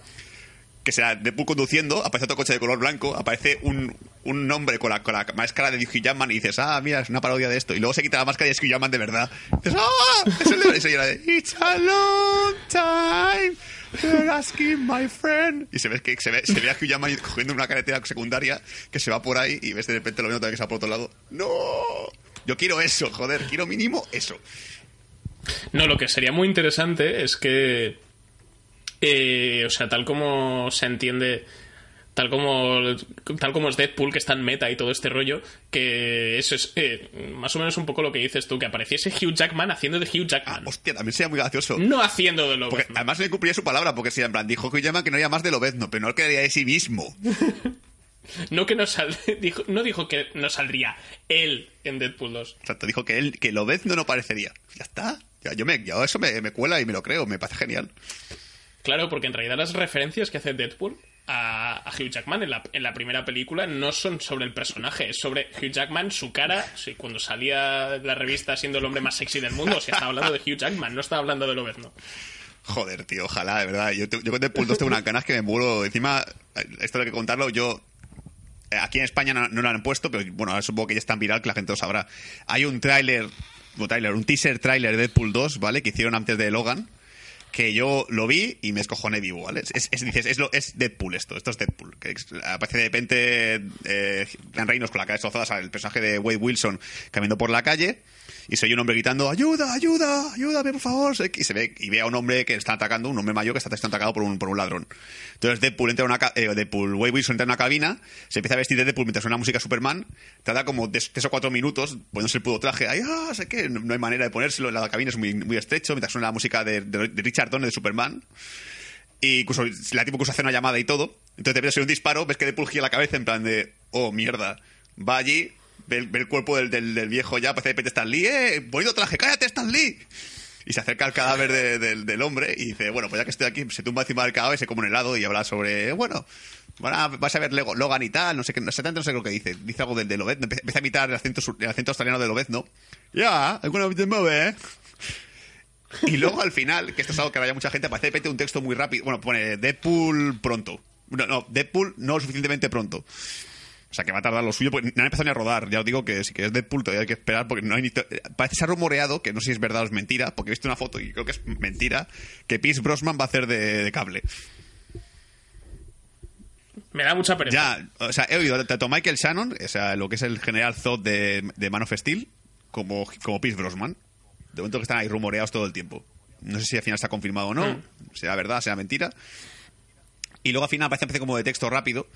que será Deadpool conduciendo, aparece otro coche de color blanco, aparece un, un hombre con la, con la máscara de Hugh Jackman y dices, ah, mira, es una parodia de esto. Y luego se quita la máscara y es Hugh Jackman de verdad. Y ah, es el de, it's a long time. You're asking my friend. Y se ve que se ve, se ve a Hugh Jackman cogiendo una carretera secundaria que se va por ahí y ves de repente lo mismo también que se va por otro lado. ¡No! Yo quiero eso, joder, quiero mínimo eso. No, lo que sería muy interesante es que. eh, o sea, tal como se entiende. Tal como, tal como es Deadpool, que está en meta y todo este rollo, que eso es eh, más o menos un poco lo que dices tú, que apareciese Hugh Jackman haciendo de Hugh Jackman. Hostia, también sería muy gracioso. no haciendo de lo Porque además le cumplía su palabra, porque si en plan dijo Hugh Jackman que no había más de Lobezno, pero no que de sí mismo. No que no sal, dijo, no dijo que no saldría él en Deadpool 2. Exacto, dijo que él, que Lobezno no parecería. Ya está. Ya, yo me, ya eso me, me cuela y me lo creo, me parece genial. Claro, porque en realidad las referencias que hace Deadpool a, Hugh Jackman en la, en la primera película no son sobre el personaje, es sobre Hugh Jackman, su cara, sí, cuando salía de la revista siendo el hombre más sexy del mundo, o sea, estaba hablando de Hugh Jackman, no estaba hablando de Lobezno. Joder, tío, ojalá, de verdad. Yo, yo con Deadpool 2 tengo unas ganas que me muero. Encima, esto hay que contarlo, yo... eh, Aquí en España no, lo han puesto, pero bueno, ahora supongo que ya es tan viral que la gente lo sabrá. Hay un tráiler, un un teaser tráiler de Deadpool 2, ¿vale? Que hicieron antes de Logan, que yo lo vi y me escojoné vivo, ¿vale? Es, es- dices, es, lo, es Deadpool esto, esto es Deadpool. Que aparece de repente eh, Reynolds con la cara destrozada, el personaje de Wade Wilson caminando por la calle y se oye un hombre gritando, ayuda, ayuda, ayúdame, por favor. Y se ve, y ve a un hombre que está atacando, un hombre mayor que está siendo atacado por un, por un ladrón. Entonces Deadpool entra a una, eh, Deadpool, Wade Wilson entra en una cabina, se empieza a vestir de Deadpool mientras suena música Superman, tarda como tres o cuatro minutos poniéndose el puto traje, ay, ah, sé qué, no, hay manera de ponérselo, la cabina es muy, muy estrecho, mientras suena la música de, Richard Donner de Superman. Y incluso la tipo que hace una llamada y todo. Entonces te ves un disparo, ves que Deadpool gira la cabeza en plan de, oh, mierda. Va allí, ve, el- cuerpo del, del- viejo ya, parece de repente Stan Lee, eh, bonito traje, cállate Stan Lee. Y se acerca al cadáver de- del- hombre y dice, bueno, pues ya que estoy aquí, se tumba encima del cadáver se come un helado y habla sobre, bueno, a- vas a ver Logan y tal, no sé qué, exactamente no sé lo que dice. Dice algo del de Lobezno, empieza a imitar el acento, sur- el acento australiano de Lobezno. Ya, alguna vez te mueve, ¿eh? Y luego al final, que esto es algo que vaya mucha gente, aparece de repente un texto muy rápido. Bueno, pone Deadpool pronto. No, no, Deadpool no suficientemente pronto. O sea, que va a tardar lo suyo, porque no han empezado ni a rodar. Ya os digo que si quieres Deadpool todavía hay que esperar, porque no hay ni... Parece que se ha rumoreado, que no sé si es verdad o es mentira, porque he visto una foto y creo que es mentira, que Pierce Brosnan va a hacer de, de cable. Me da mucha pereza. Ya, o sea, he oído tanto Michael Shannon, o sea, lo que es el general Zod de, de Man of Steel, como, como Pierce Brosnan. De momento que están ahí rumoreados todo el tiempo. No sé si al final está confirmado o no, Mm. será verdad, será mentira. Y luego al final aparece como de texto rápido,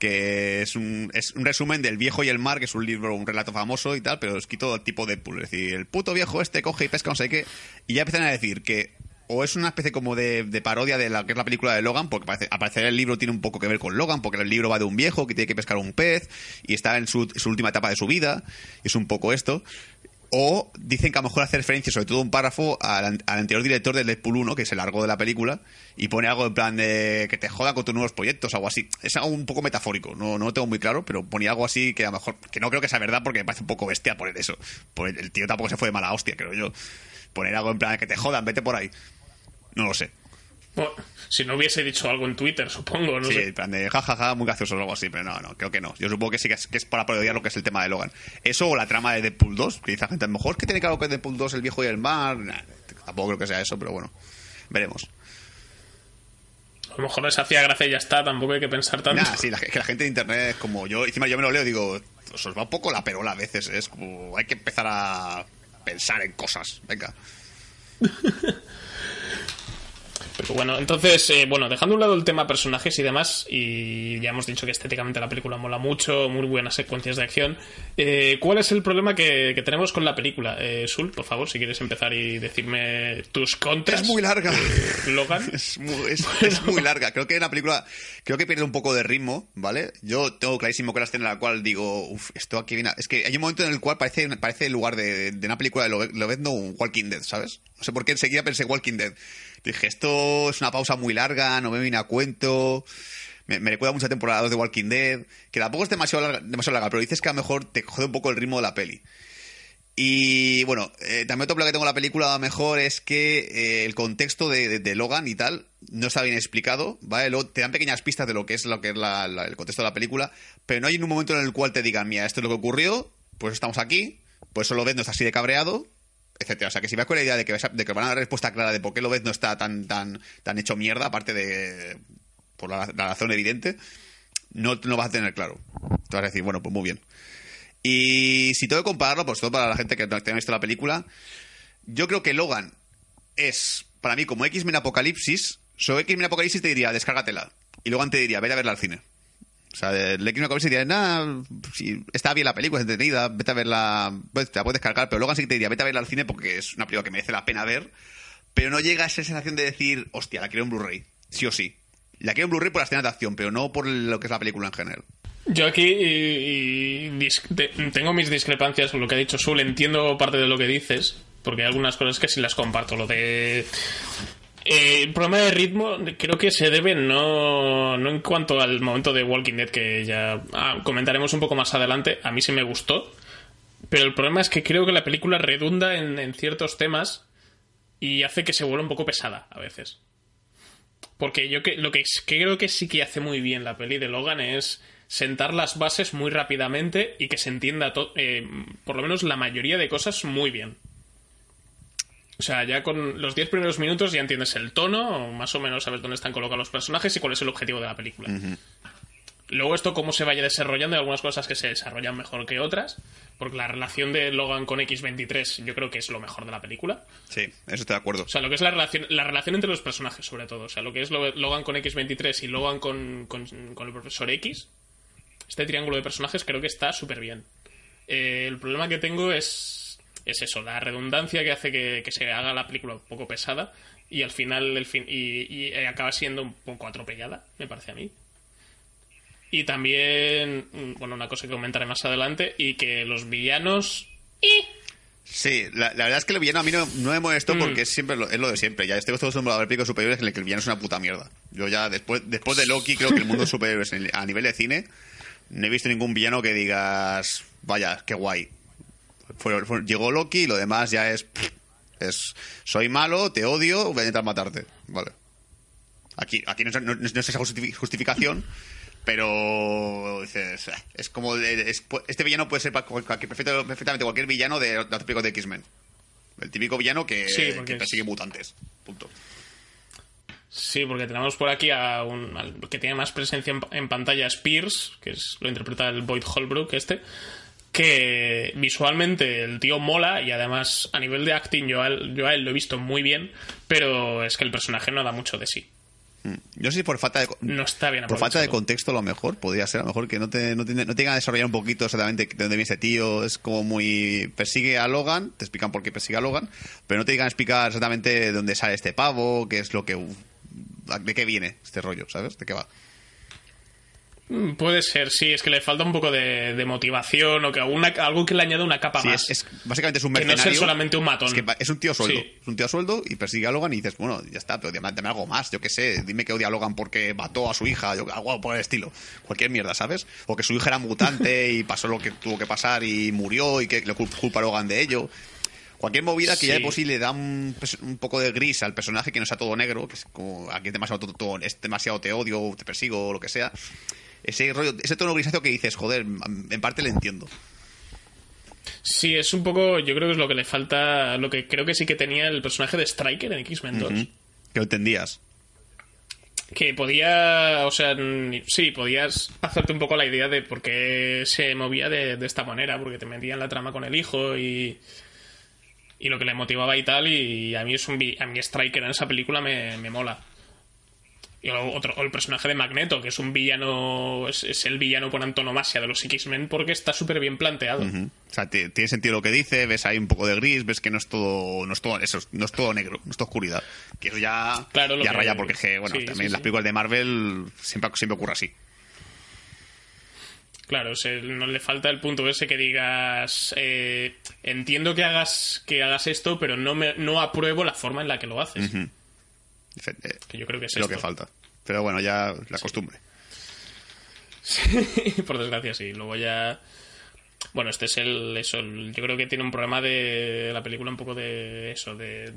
que es un, es un resumen del Viejo y el Mar, que es un libro, un relato famoso y tal, pero escrito tipo Deadpool. Es decir, el puto viejo este coge y pesca no sé qué. Y ya empiezan a decir que o es una especie como de, de parodia de la que es la película de Logan, porque parece, aparecer el libro tiene un poco que ver con Logan, porque el libro va de un viejo que tiene que pescar un pez y está en su, su última etapa de su vida, es un poco esto. O dicen que a lo mejor hace referencia, sobre todo un párrafo, al, an- al anterior director del Deadpool 1, que es el largo de la película, y pone algo en plan de que te jodan con tus nuevos proyectos, algo así. Es algo un poco metafórico, no, no lo tengo muy claro, pero ponía algo así que a lo mejor, que no creo que sea verdad porque me parece un poco bestia poner eso. Pues el tío tampoco se fue de mala hostia, creo yo. Poner algo en plan de que te jodan, vete por ahí. No lo sé. Bueno, si no hubiese dicho algo en Twitter, supongo, no sí, sé. en plan de jajaja, muy gracioso o algo así, pero no, no, creo que no. Yo supongo que sí que es, que es para parodiar lo que es el tema de Logan. Eso o la trama de Deadpool 2, que dice la gente, a lo mejor es que tiene que ver algo con Deadpool 2, el viejo y el mar. Nah, tampoco creo que sea eso, pero bueno, veremos. A lo mejor les hacía gracia y ya está, tampoco hay que pensar tanto. Nah, sí, la, que la gente de internet, como yo, encima yo me lo leo, digo, os os va un poco la perola a veces, es como, hay que empezar a pensar en cosas, venga. Pero bueno, entonces, eh, bueno, dejando a un lado el tema personajes y demás, y ya hemos dicho que estéticamente la película mola mucho, muy buenas secuencias de acción, eh, ¿cuál es el problema que, que tenemos con la película? Eh, Sul, por favor, si quieres empezar y decirme tus contras. Es muy larga. Logan. Es muy, es- es muy larga. Creo que la película, creo que pierde un poco de ritmo, ¿vale? Yo tengo clarísimo que la escena en la cual digo, uff, esto aquí viene. a-". Es que hay un momento en el cual parece, parece el lugar de, de una película de Lobe- Lobezno un Walking Dead, ¿sabes? No sé por qué enseguida pensé Walking Dead. Dije, esto es una pausa muy larga, no me viene a cuento. Me, me recuerda mucho a temporada 2 de Walking Dead, que tampoco es demasiado larga, demasiado larga, pero dices que a lo mejor te jode un poco el ritmo de la peli. Y bueno, eh, también otro problema que tengo en la película lo mejor es que eh, el contexto de, Logan y tal no está bien explicado, ¿vale? Luego te dan pequeñas pistas de lo que es lo que es la- el contexto de la película, pero no hay un momento en el cual te digan, mira, esto es lo que ocurrió, pues estamos aquí, pues solo ves no está así de cabreado, etcétera. O sea, que si vas con la idea de que, de que van a dar respuesta clara de por qué lo ves no está tan, tan, tan hecho mierda, aparte de por la, razón evidente, no, no vas a tener claro. Te vas a decir, bueno, pues muy bien. Y si tengo que compararlo, pues todo para la gente que no haya visto la película, yo creo que Logan es, para mí, como X-Men Apocalipsis, sobre X-Men Apocalipsis te diría, descárgatela. Y Logan te diría, vete a verla al cine. O sea, el X-Men Apocalipsis te diría, nada, si está bien la película, es entretenida, vete a verla, pues, te la puedes descargar, pero Logan sí que te diría, vete a verla al cine porque es una película que merece la pena ver, pero no llega a esa sensación de decir, hostia, la quiero en Blu-ray, sí o sí. La quiero en Blu-ray por las escenas de acción, pero no por lo que es la película en general. Yo aquí y- y tengo mis discrepancias con lo que ha dicho Sul. Entiendo parte de lo que dices, porque hay algunas cosas que sí las comparto. Lo de. Eh, el problema de ritmo creo que se debe no, no en cuanto al momento de Walking Dead, que ya ah, comentaremos un poco más adelante. A mí sí me gustó. Pero el problema es que creo que la película redunda en, en ciertos temas y hace que se vuelva un poco pesada a veces. Porque yo que, lo que creo que sí que hace muy bien la peli de Logan es sentar las bases muy rápidamente y que se entienda eh, por lo menos la mayoría de cosas muy bien. O sea, ya con los 10 primeros minutos ya entiendes el tono, o más o menos sabes dónde están colocados los personajes y cuál es el objetivo de la película. Luego esto cómo se vaya desarrollando, hay algunas cosas que se desarrollan mejor que otras, porque la relación de Logan con X-23 yo creo que es lo mejor de la película. Sí, eso estoy de acuerdo. O sea, lo que es la relación, la relación entre los personajes, sobre todo. O sea, lo que es Lo- Logan con X23 y Logan con, con, con el profesor X. Este triángulo de personajes creo que está súper bien. Eh, el problema que tengo es, es eso, la redundancia que hace que, que se haga la película un poco pesada y al final el fin, y, y, eh, acaba siendo un poco atropellada, me parece a mí. Y también, mm, bueno, una cosa que comentaré más adelante, y que los villanos... Sí, la, la verdad es que el villano a mí no, no me molestó Mm. porque es siempre lo, es lo de siempre. Ya estoy acostumbrado a ver películas superiores en las que el villano es una puta mierda. Yo ya, después, después de Loki, creo que el mundo de superhéroes a nivel de cine, no he visto ningún villano que digas, vaya, qué guay. Fue- fue- llegó Loki y lo demás ya es, es, soy malo, te odio, voy a intentar matarte. Vale. Aquí, aquí no, es- no- no es esa justifi- justificación, pero dices, "Ah, es como es- este villano puede ser perfectamente cualquier villano de los típicos de X-Men. El típico villano que, Sí, es- persigue mutantes. Punto. Sí, porque tenemos por aquí a un al que tiene más presencia en, en pantalla Spears, que es lo interpreta el Boyd Holbrook este, que visualmente el tío mola y además a nivel de acting yo a él, yo a él lo he visto muy bien, pero es que el personaje no da mucho de sí. Mm. Yo no sé si por falta de No está bien por falta de contexto a lo mejor podría ser a lo mejor que no te no te, no te llegan a desarrollar un poquito exactamente de dónde viene ese tío es como muy persigue a Logan te explican por qué persigue a Logan pero no te a explicar exactamente de dónde sale este pavo qué es lo que de qué viene este rollo sabes de qué va Puede ser, sí, es que le falta un poco de, de motivación o que alguna, algo que le añada una capa Sí, más. es, es- básicamente es un Que no mercenario. ser solamente un matón. Es, que va- es un tío a sueldo. Sí. Es un tío a sueldo y persigue a Logan y dices, bueno, ya está, pero dame, dame algo más, yo qué sé. Dime que odia a Logan porque mató a su hija, yo, algo por el estilo. Cualquier mierda, ¿sabes? O que su hija era mutante y pasó lo que tuvo que pasar y murió y que le cul- culpa a Logan de ello. Cualquier movida que ya de por sí le da un, poco de gris al personaje que no sea todo negro, que es como aquí es demasiado, todo- todo- es demasiado te odio, te persigo, o lo que sea. Ese rollo, ese tono grisáceo que dices, joder, en parte le entiendo. Sí, es un poco, yo creo que es lo que le falta, lo que creo que sí que tenía el personaje de Striker en X-Men 2. Que lo entendías. Que podía, o sea, sí, podías hacerte un poco la idea de por qué se movía de, de esta manera, porque te metían la trama con el hijo y, y lo que le motivaba y tal, y a mí es un a mí Striker en esa película me, me mola. Y otro, o el personaje de Magneto, que es un villano, es, es el villano por antonomasia de los X-Men porque está súper bien planteado. O sea, tiene sentido lo que dice, ves ahí un poco de gris, ves que no es todo, no es todo, eso, no es todo negro, no es todo oscuridad. Que eso ya, Claro, ya que- raya porque, bueno, sí, también sí, las sí. películas de Marvel siempre, siempre ocurre así. Claro, no le falta el punto ese que digas eh, entiendo que hagas que hagas esto, pero no me no apruebo la forma en la que lo haces. Que yo creo que es lo esto. que falta. Pero bueno, ya la costumbre. Por desgracia, sí. Luego ya. Bueno, este es el. Eso, el- yo creo que tiene un problema de la película, un poco de eso, de.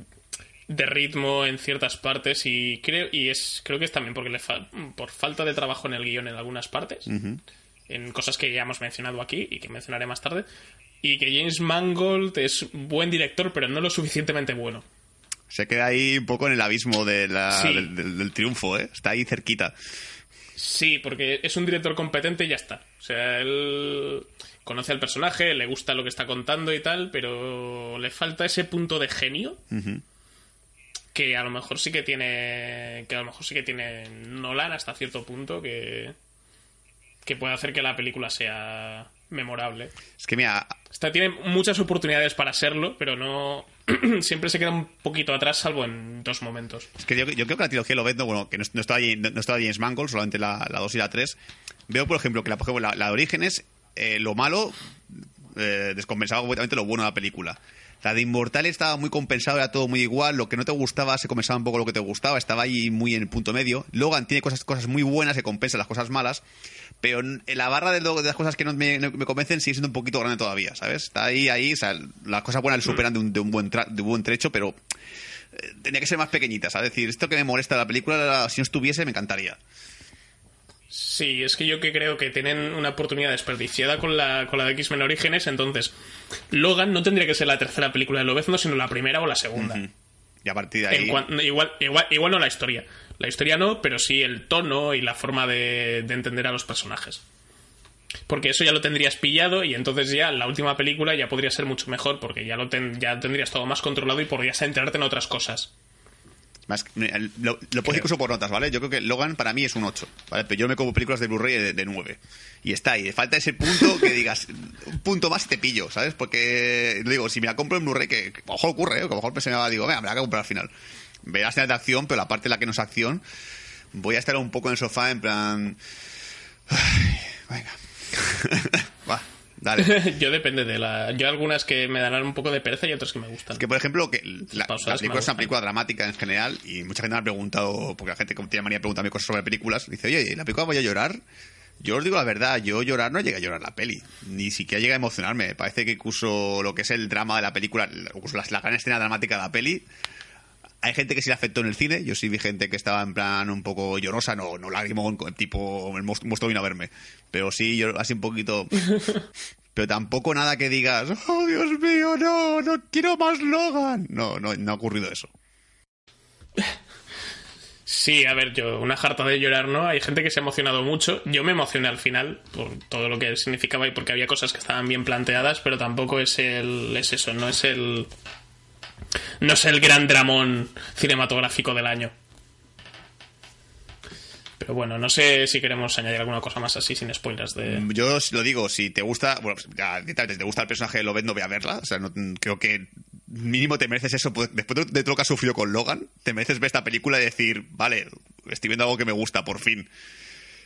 de ritmo en ciertas partes y creo y es creo que es también porque le fa- por falta de trabajo en el guion en algunas partes en cosas que ya hemos mencionado aquí y que mencionaré más tarde y que James Mangold es buen director pero no lo suficientemente bueno Se queda ahí un poco en el abismo de la- Sí. del, del- del triunfo, ¿eh? Está ahí cerquita. Sí, porque es un director competente y ya está. O sea, él conoce al personaje, le gusta lo que está contando y tal, pero le falta ese punto de genio que a lo mejor sí que tiene que a lo mejor sí que tiene Nolan hasta cierto punto que que puede hacer que la película sea memorable. Es que mira, Esta tiene muchas oportunidades para serlo, pero no siempre se queda un poquito atrás salvo en dos momentos. Es que yo, creo que la trilogía lo no, bueno, que no, no estaba, no, no estaba James Mangold, solamente la, la 2 y la 3. Veo, por ejemplo, que la de Orígenes, eh, lo malo eh, descompensaba completamente lo bueno de la película. La de Inmortal estaba muy compensado, era todo muy igual. Lo que no te gustaba se compensaba un poco lo que te gustaba, estaba ahí muy en el punto medio. Logan tiene cosas, cosas muy buenas que compensan las cosas malas, pero en la barra de, lo- de las cosas que no me, convencen sigue siendo un poquito grande todavía, ¿sabes? Está ahí, ahí, o sea, las cosas buenas le superan de un, de un buen, tra- de un buen trecho, pero eh, tenía que ser más pequeñita, ¿sabes? Es decir, esto que me molesta de la película, si no estuviese, me encantaría. Sí, es que yo que creo que tienen una oportunidad desperdiciada con la, con la de X-Men Orígenes, entonces Logan no tendría que ser la tercera película de Lobezno, sino la primera o la segunda. Y a partir de ahí. En cuan- igual, igual, igual no la historia. La historia no, pero sí el tono y la forma de, de entender a los personajes. Porque eso ya lo tendrías pillado y entonces ya la última película ya podría ser mucho mejor porque ya lo ten- ya tendrías todo más controlado y podrías enterarte en otras cosas. Más, lo, lo puedo decir incluso por notas, ¿vale? Yo creo que Logan para mí es un 8, ¿vale? Pero yo me como películas de Blu-ray de, de 9. Y está ahí. Falta ese punto que digas, un punto más y te pillo, ¿sabes? Porque, digo, si me la compro en Blu-ray, que, que a lo mejor ocurre, ¿eh? Que a lo mejor se me va, digo, venga, me la voy a comprar al final. Verás escenas de acción, pero la parte en la que no es acción, voy a estar un poco en el sofá en plan... Ay, venga. Va, dale. yo depende de la. Yo algunas que me darán un poco de pereza y otras que me gustan. Es que, por ejemplo, que la, la película es una película dramática en general y mucha gente me ha preguntado, porque la gente como tiene manía de preguntarme cosas sobre películas, dice, oye, ¿la película voy a llorar? Yo os digo la verdad, yo llorar no llegué a llorar la peli, ni siquiera llegué a emocionarme. Me parece que incluso lo que es el drama de la película, incluso la, la gran escena dramática de la peli, hay gente que sí le afectó en el cine, yo sí vi gente que estaba en plan un poco llorosa, no, no lagrimón, tipo el monstruo monstruo vino a verme, pero sí yo así un poquito... Pero tampoco nada que digas, oh Dios mío, no, no quiero más Logan. No, no, no ha ocurrido eso. Sí, a ver, yo, una jarta de llorar, ¿no? Hay gente que se ha emocionado mucho. Yo me emocioné al final por todo lo que significaba y porque había cosas que estaban bien planteadas, pero tampoco es el. es eso, no es el. No es el gran dramón cinematográfico del año. Pero bueno, no sé si queremos añadir alguna cosa más así sin spoilers de. Yo os lo digo, si te gusta, bueno, si te gusta el personaje de Lobezno, ve a verla. O sea, no- creo que mínimo te mereces eso. pues, Después de, de todo lo que has sufrido con Logan, te mereces ver esta película y decir, vale, estoy viendo algo que me gusta, por fin.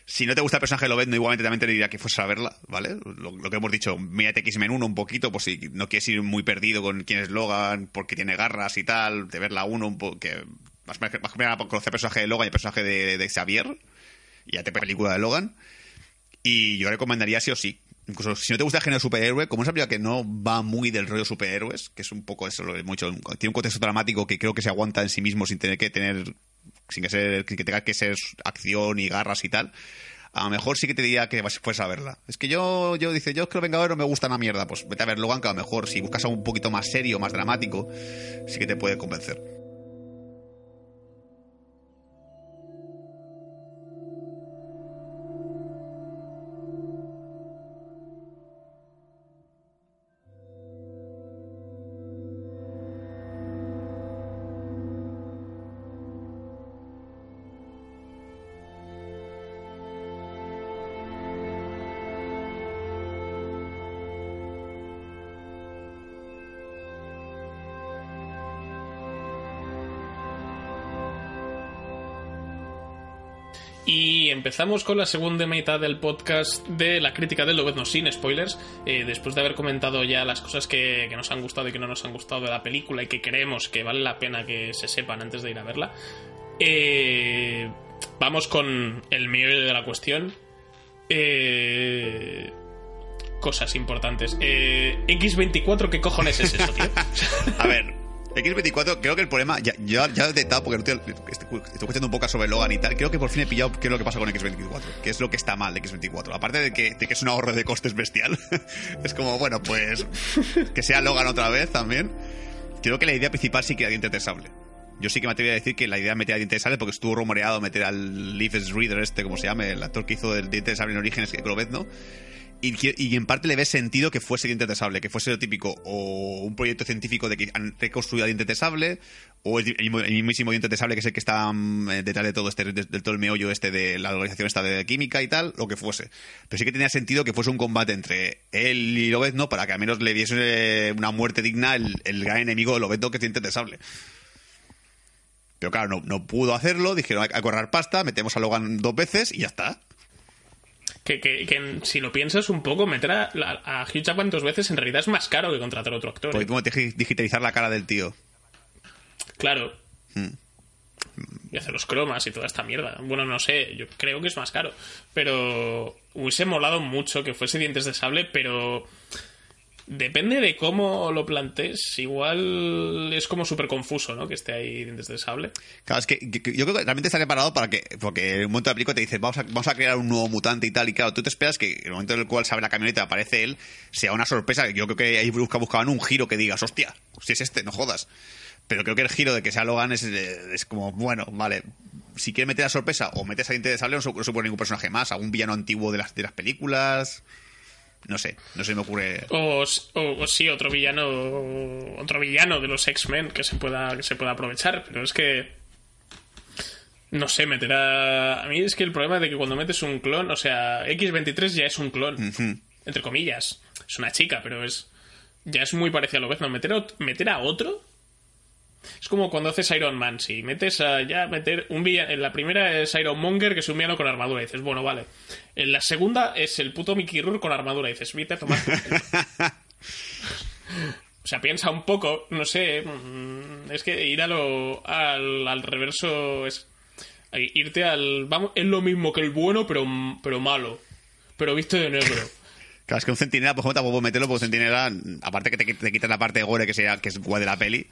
Si no te gusta el personaje de Lobezno, igualmente también te diría que fueses a verla, ¿vale? Lo, que hemos dicho, mírate X-Men 1 un poquito, pues si no quieres ir muy perdido con quién es Logan, porque tiene garras y tal, de verla uno un poco, que más, que conocer el personaje de Logan y el personaje de, de Xavier, y ya te película de Logan. Y yo recomendaría sí o sí. Incluso si no te gusta el género superhéroe, como es una película que no va muy del rollo superhéroes, que es un poco eso, lo he mucho, tiene un contexto dramático que creo que se aguanta en sí mismo sin tener que tener, sin que ser, que tenga que ser acción y garras y tal. A lo mejor sí que te diría que fueras a verla. Es que yo, yo dice, yo creo que Vengador no me gusta una mierda. Pues vete a ver Logan, que a lo mejor si buscas algo un poquito más serio, más dramático, sí que te puede convencer. Empezamos con la segunda mitad del podcast de la crítica del Lobezno sin spoilers. Eh, después de haber comentado ya las cosas que, nos han gustado y que no nos han gustado de la película y que creemos que vale la pena que se sepan antes de ir a verla. Eh, vamos con el meollo de la cuestión. Eh, cosas importantes. Eh, X24, ¿qué cojones es eso, tío? A ver, X24, creo que el problema, ya, ya, ya he detectado porque estoy, estoy escuchando un poco sobre Logan y tal, creo que por fin he pillado qué es lo que pasa con X24, qué es lo que está mal de X24. Aparte de que, de que es un ahorro de costes bestial, es como, bueno, pues que sea Logan otra vez también. Creo que la idea principal sí que era diente de sable. Yo sí que me atrevería a decir que la idea de meter a diente de sable, porque estuvo rumoreado meter al Leafs Reader, este, como se llama, el actor que hizo el diente de sable en Orígenes, que ¿no? Y, en parte le ves sentido que fuese diente de sable, que fuese lo típico, o un proyecto científico de que han reconstruido a diente de sable, o el, el, mismísimo diente de sable que es el que está um, detrás de todo este, de, de, todo el meollo este de la organización esta de química y tal, lo que fuese. Pero sí que tenía sentido que fuese un combate entre él y Lobezno para que al menos le diese una muerte digna el, el gran enemigo de Lobezno que es diente de sable. Pero claro, no, no pudo hacerlo, dijeron hay que correr pasta, metemos a Logan dos veces y ya está. Que, que, que, si lo piensas un poco, meter a, a, Hugh Jackman dos veces en realidad es más caro que contratar a otro actor. Porque ¿eh? tú digitalizar la cara del tío. Claro. Hmm. Y hacer los cromas y toda esta mierda. Bueno, no sé, yo creo que es más caro. Pero hubiese molado mucho que fuese dientes de sable, pero Depende de cómo lo plantees, igual es como súper confuso, ¿no? Que esté ahí dientes de sable. Claro, es que, yo creo que realmente está preparado para que, porque en un momento de película te dice, vamos a, a crear un nuevo mutante y tal, y claro, tú te esperas que en el momento en el cual sale la camioneta aparece él, sea una sorpresa. Yo creo que ahí busca, buscaban un giro que digas, hostia, si es este, no jodas. Pero creo que el giro de que sea Logan es, es como, bueno, vale, si quieres meter la sorpresa o metes a dientes de sable, no supone ningún personaje más, algún villano antiguo de las, de las películas. No sé, no se me ocurre. O, o, o, sí, otro villano. Otro villano de los X-Men que se pueda. que se pueda aprovechar. Pero es que. No sé, meterá. A mí es que el problema de que cuando metes un clon. O sea, X23 ya es un clon. Uh -huh. Entre comillas. Es una chica, pero es. Ya es muy parecido a lo vez. No, meter, meter a otro. Es como cuando haces Iron Man, si metes a ya meter un villano. En la primera es Iron Monger, que es un villano con armadura. Y dices, bueno, vale. En la segunda es el puto Mickey Rourke con armadura. Y dices, vete a tomar. o sea, piensa un poco, no sé. Es que ir a lo, al, al reverso es. Irte al. Vamos, es lo mismo que el bueno, pero, pero malo. Pero viste de negro. Claro, es que un centinela, ejemplo, tampoco puedo meterlo, porque un centinela, aparte que te, te quitan la parte de gore que, sea, que es guay de la peli,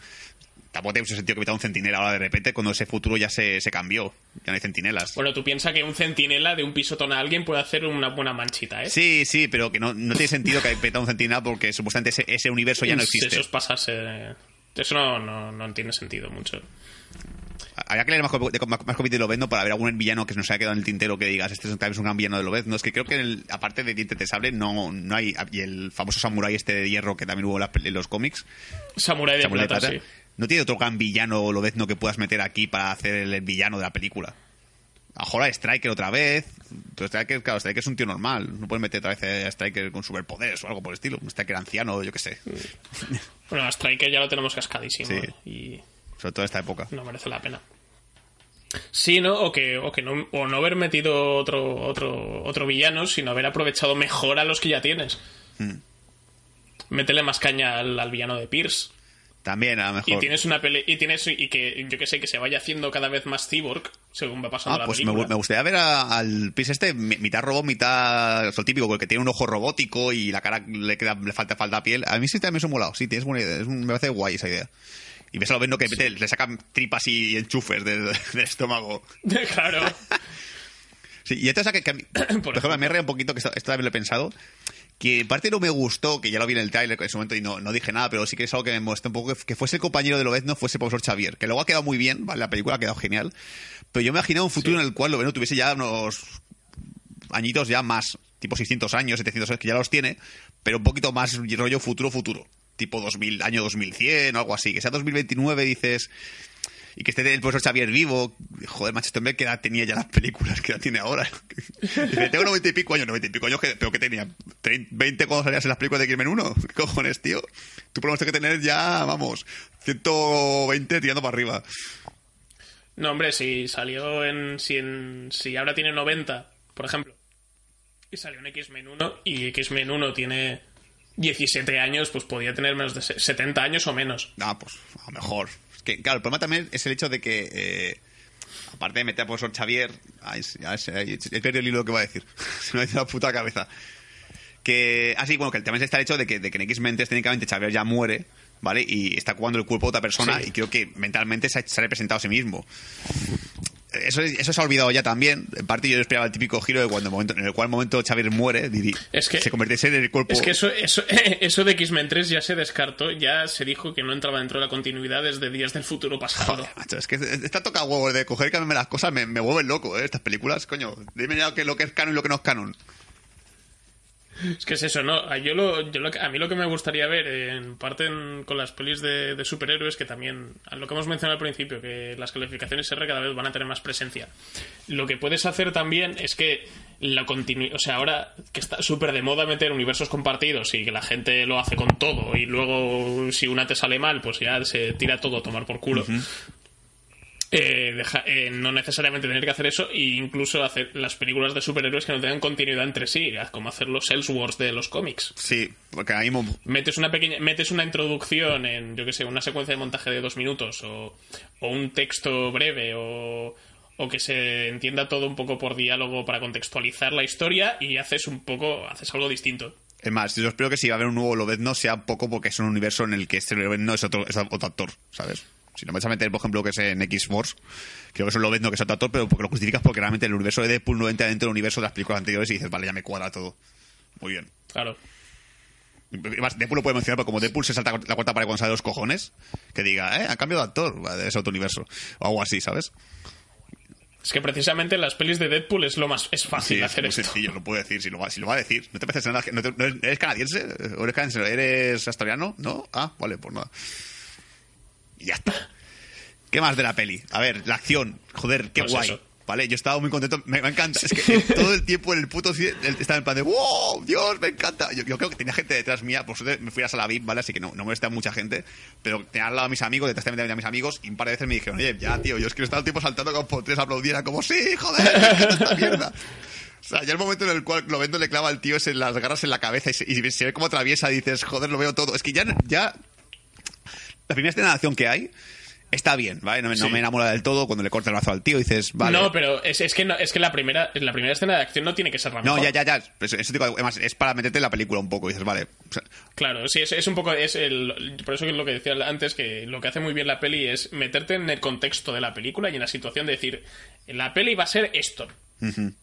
tampoco tiene mucho sentido que meta un centinela ahora de repente cuando ese futuro ya se, se cambió. Ya no hay centinelas. Bueno, tú piensas que un centinela de un pisotón a alguien puede hacer una buena manchita, ¿eh? Sí, sí, pero que no, no tiene sentido que meta un centinela porque supuestamente ese, ese universo ya no existe. Eso es pasarse. Eso no, no, no tiene sentido mucho. Habría que leer más, más, más cómics de Lobezno para ver algún villano que se nos haya quedado en el tintero que digas, este es un gran villano de Lobezno. Es que creo que, el, aparte de Dientes de Sable, no, no hay. Y el famoso Samurai este de hierro que también hubo en los cómics. Samurai de, Samurai plata, de plata, sí. No tiene otro gran villano Lobezno que puedas meter aquí para hacer el villano de la película. A Jola Striker otra vez. Pero Striker, claro, Striker es un tío normal. No puedes meter otra vez a Striker con superpoderes o algo por el estilo. Un Striker anciano, yo qué sé. Bueno, a Striker ya lo tenemos cascadísimo. Sí. Y... Sobre todo en esta época. No merece la pena. Sí, ¿no? O que, o que no, o no haber metido otro, otro, otro villano, sino haber aprovechado mejor a los que ya tienes. Hmm. Métele más caña al, al villano de Pierce. También, a lo mejor. Y tienes una pele y tienes y que yo que sé que se vaya haciendo cada vez más cyborg según va pasando ah, la pues película. Me, me, gustaría ver a, al Pierce este mitad robot, mitad el típico, porque tiene un ojo robótico y la cara le queda le falta falta piel. A mí sí también me ha molado. Sí, tienes buena idea. Es un, me parece guay esa idea. Y ves a lo viendo que sí. le sacan tripas y enchufes del, del estómago. claro. sí, y entonces que, que a mí, por ejemplo, me reía un poquito que esto, esto también lo he pensado que en parte no me gustó, que ya lo vi en el trailer en ese momento y no, no dije nada, pero sí que es algo que me molestó un poco, que, que fuese el compañero de Lobezno, fuese el profesor Xavier, que luego ha quedado muy bien, ¿vale? la película ha quedado genial, pero yo me imaginaba un futuro sí. en el cual Lobezno tuviese ya unos añitos ya más, tipo 600 años, 700 años, que ya los tiene, pero un poquito más rollo futuro, futuro, tipo 2000, año 2100 o algo así, que sea 2029 dices y que esté el profesor Xavier vivo. Joder, macho, este hombre, ¿qué edad tenía ya las películas? ¿Qué edad tiene ahora? Dice, tengo noventa y pico años, noventa y pico años, pero que tenía 20 cuando salías en las películas de Crimen 1. ¿Qué cojones, tío? Tú por lo menos que tener ya, vamos, 120 tirando para arriba. No, hombre, si salió en. Si, en, si ahora tiene 90, por ejemplo, y salió en X-Men 1, y X-Men 1 tiene 17 años, pues podía tener menos de 70 años o menos. Ah, pues a lo mejor que, claro, el problema también es el hecho de que. Eh, aparte de meter a profesor Xavier, ay, ya sé, he perdido el hilo que va a decir. Se me ha ido la puta cabeza. Que, así, bueno, que también está el hecho de que, de que en X-Men 3 técnicamente Xavier ya muere, ¿vale? Y está jugando el cuerpo de otra persona Sí. y creo que mentalmente se ha, se ha representado a sí mismo. Eso, es- eso se ha olvidado ya también. En parte yo esperaba el típico giro de cuando momento, en el cual momento Xavier muere, Didi, Es que- se convirtiese en el cuerpo. Es que eso, eso, eso de X-Men 3 ya se descartó, ya se dijo que no entraba dentro de la continuidad desde Días del Futuro pasado. Joder, macho, es que está toca huevo de coger y cambiarme las cosas, me, me vuelven loco, ¿eh? Estas películas, coño. Dime ya lo que es canon y lo que no es canon. Es que es eso, ¿no? A, yo lo, yo lo a mí lo que me gustaría ver, en parte con las pelis de, superhéroes, que también, lo que hemos mencionado al principio, que las calificaciones R cada vez van a tener más presencia. Lo que puedes hacer también es que la continu o sea, ahora que está súper de moda meter universos compartidos y que la gente lo hace con todo y luego si una te sale mal, pues ya se tira todo a tomar por culo. Eh, deja- eh, no necesariamente tener que hacer eso e incluso hacer las películas de superhéroes que no tengan continuidad entre sí, como hacer los Elseworlds de los cómics. Sí, porque mismo. Metes una pequeña, metes una introducción en, yo que sé, una secuencia de montaje de dos minutos o, o un texto breve o, o que se entienda todo un poco por diálogo para contextualizar la historia y haces un poco, haces algo distinto. Es más, yo espero que si va a haber un nuevo Lobezno sea poco porque es un universo en el que este Lobezno es otro, es otro actor, ¿sabes? Si no me vas a meter, por ejemplo, que es en X-Force, creo que es un Lobezno que es otro actor, pero porque lo justificas porque realmente el universo de Deadpool no entra dentro del universo de las películas anteriores y dices, vale, ya me cuadra todo. Muy bien. Claro. Además, Deadpool lo puede mencionar, pero como Deadpool se salta la cuarta pared cuando sale de los cojones, que diga, eh, ha cambiado de actor, es otro universo. O algo así, ¿sabes? Es que precisamente en las pelis de Deadpool es lo más, es fácil Sí, es hacer muy esto. sencillo, lo puede decir, si lo va, si lo va a decir. ¿No te pareces nada? ¿No te- no eres, ¿Eres canadiense? ¿O eres canadiense? ¿Eres australiano? ¿No? Ah, vale, pues nada. Y ya está. ¿Qué más de la peli? A ver, la acción. Joder, qué Pues guay. eso. Vale, yo estaba muy contento. Me, me encanta. Es que todo el tiempo en el puto cine estaba en plan de ¡Wow! ¡Dios, me encanta! Yo, yo creo que tenía gente detrás mía. Por suerte me fui a la sala VIP, ¿vale? Así que no, no molesta a mucha gente. Pero tenía al lado a mis amigos, detrás también a mis amigos. Y un par de veces me dijeron, oye, ya, tío, yo es que estaba el tiempo saltando como por tres aplaudiera. Como, ¡Sí, joder! me esta mierda! O sea, ya el momento en el cual Lovendo le clava al tío ese las garras en la cabeza y se, y se ve cómo atraviesa y dices, joder, lo veo todo. Es que ya, ya la primera escena de acción que hay está bien, ¿vale? No, me- no Sí. me enamora del todo. Cuando le corta el brazo al tío dices, vale. No, pero es, es que, no, es que la, primera, la primera escena de acción no tiene que ser la No, mejor. ya, ya, ya. Eso, eso digo, además, es para meterte en la película un poco. Dices, vale. o sea, Claro, sí, es, es un poco. Es el, por eso que es lo que decía antes, que lo que hace muy bien la peli es meterte en el contexto de la película y en la situación de decir, la peli va a ser esto. y, En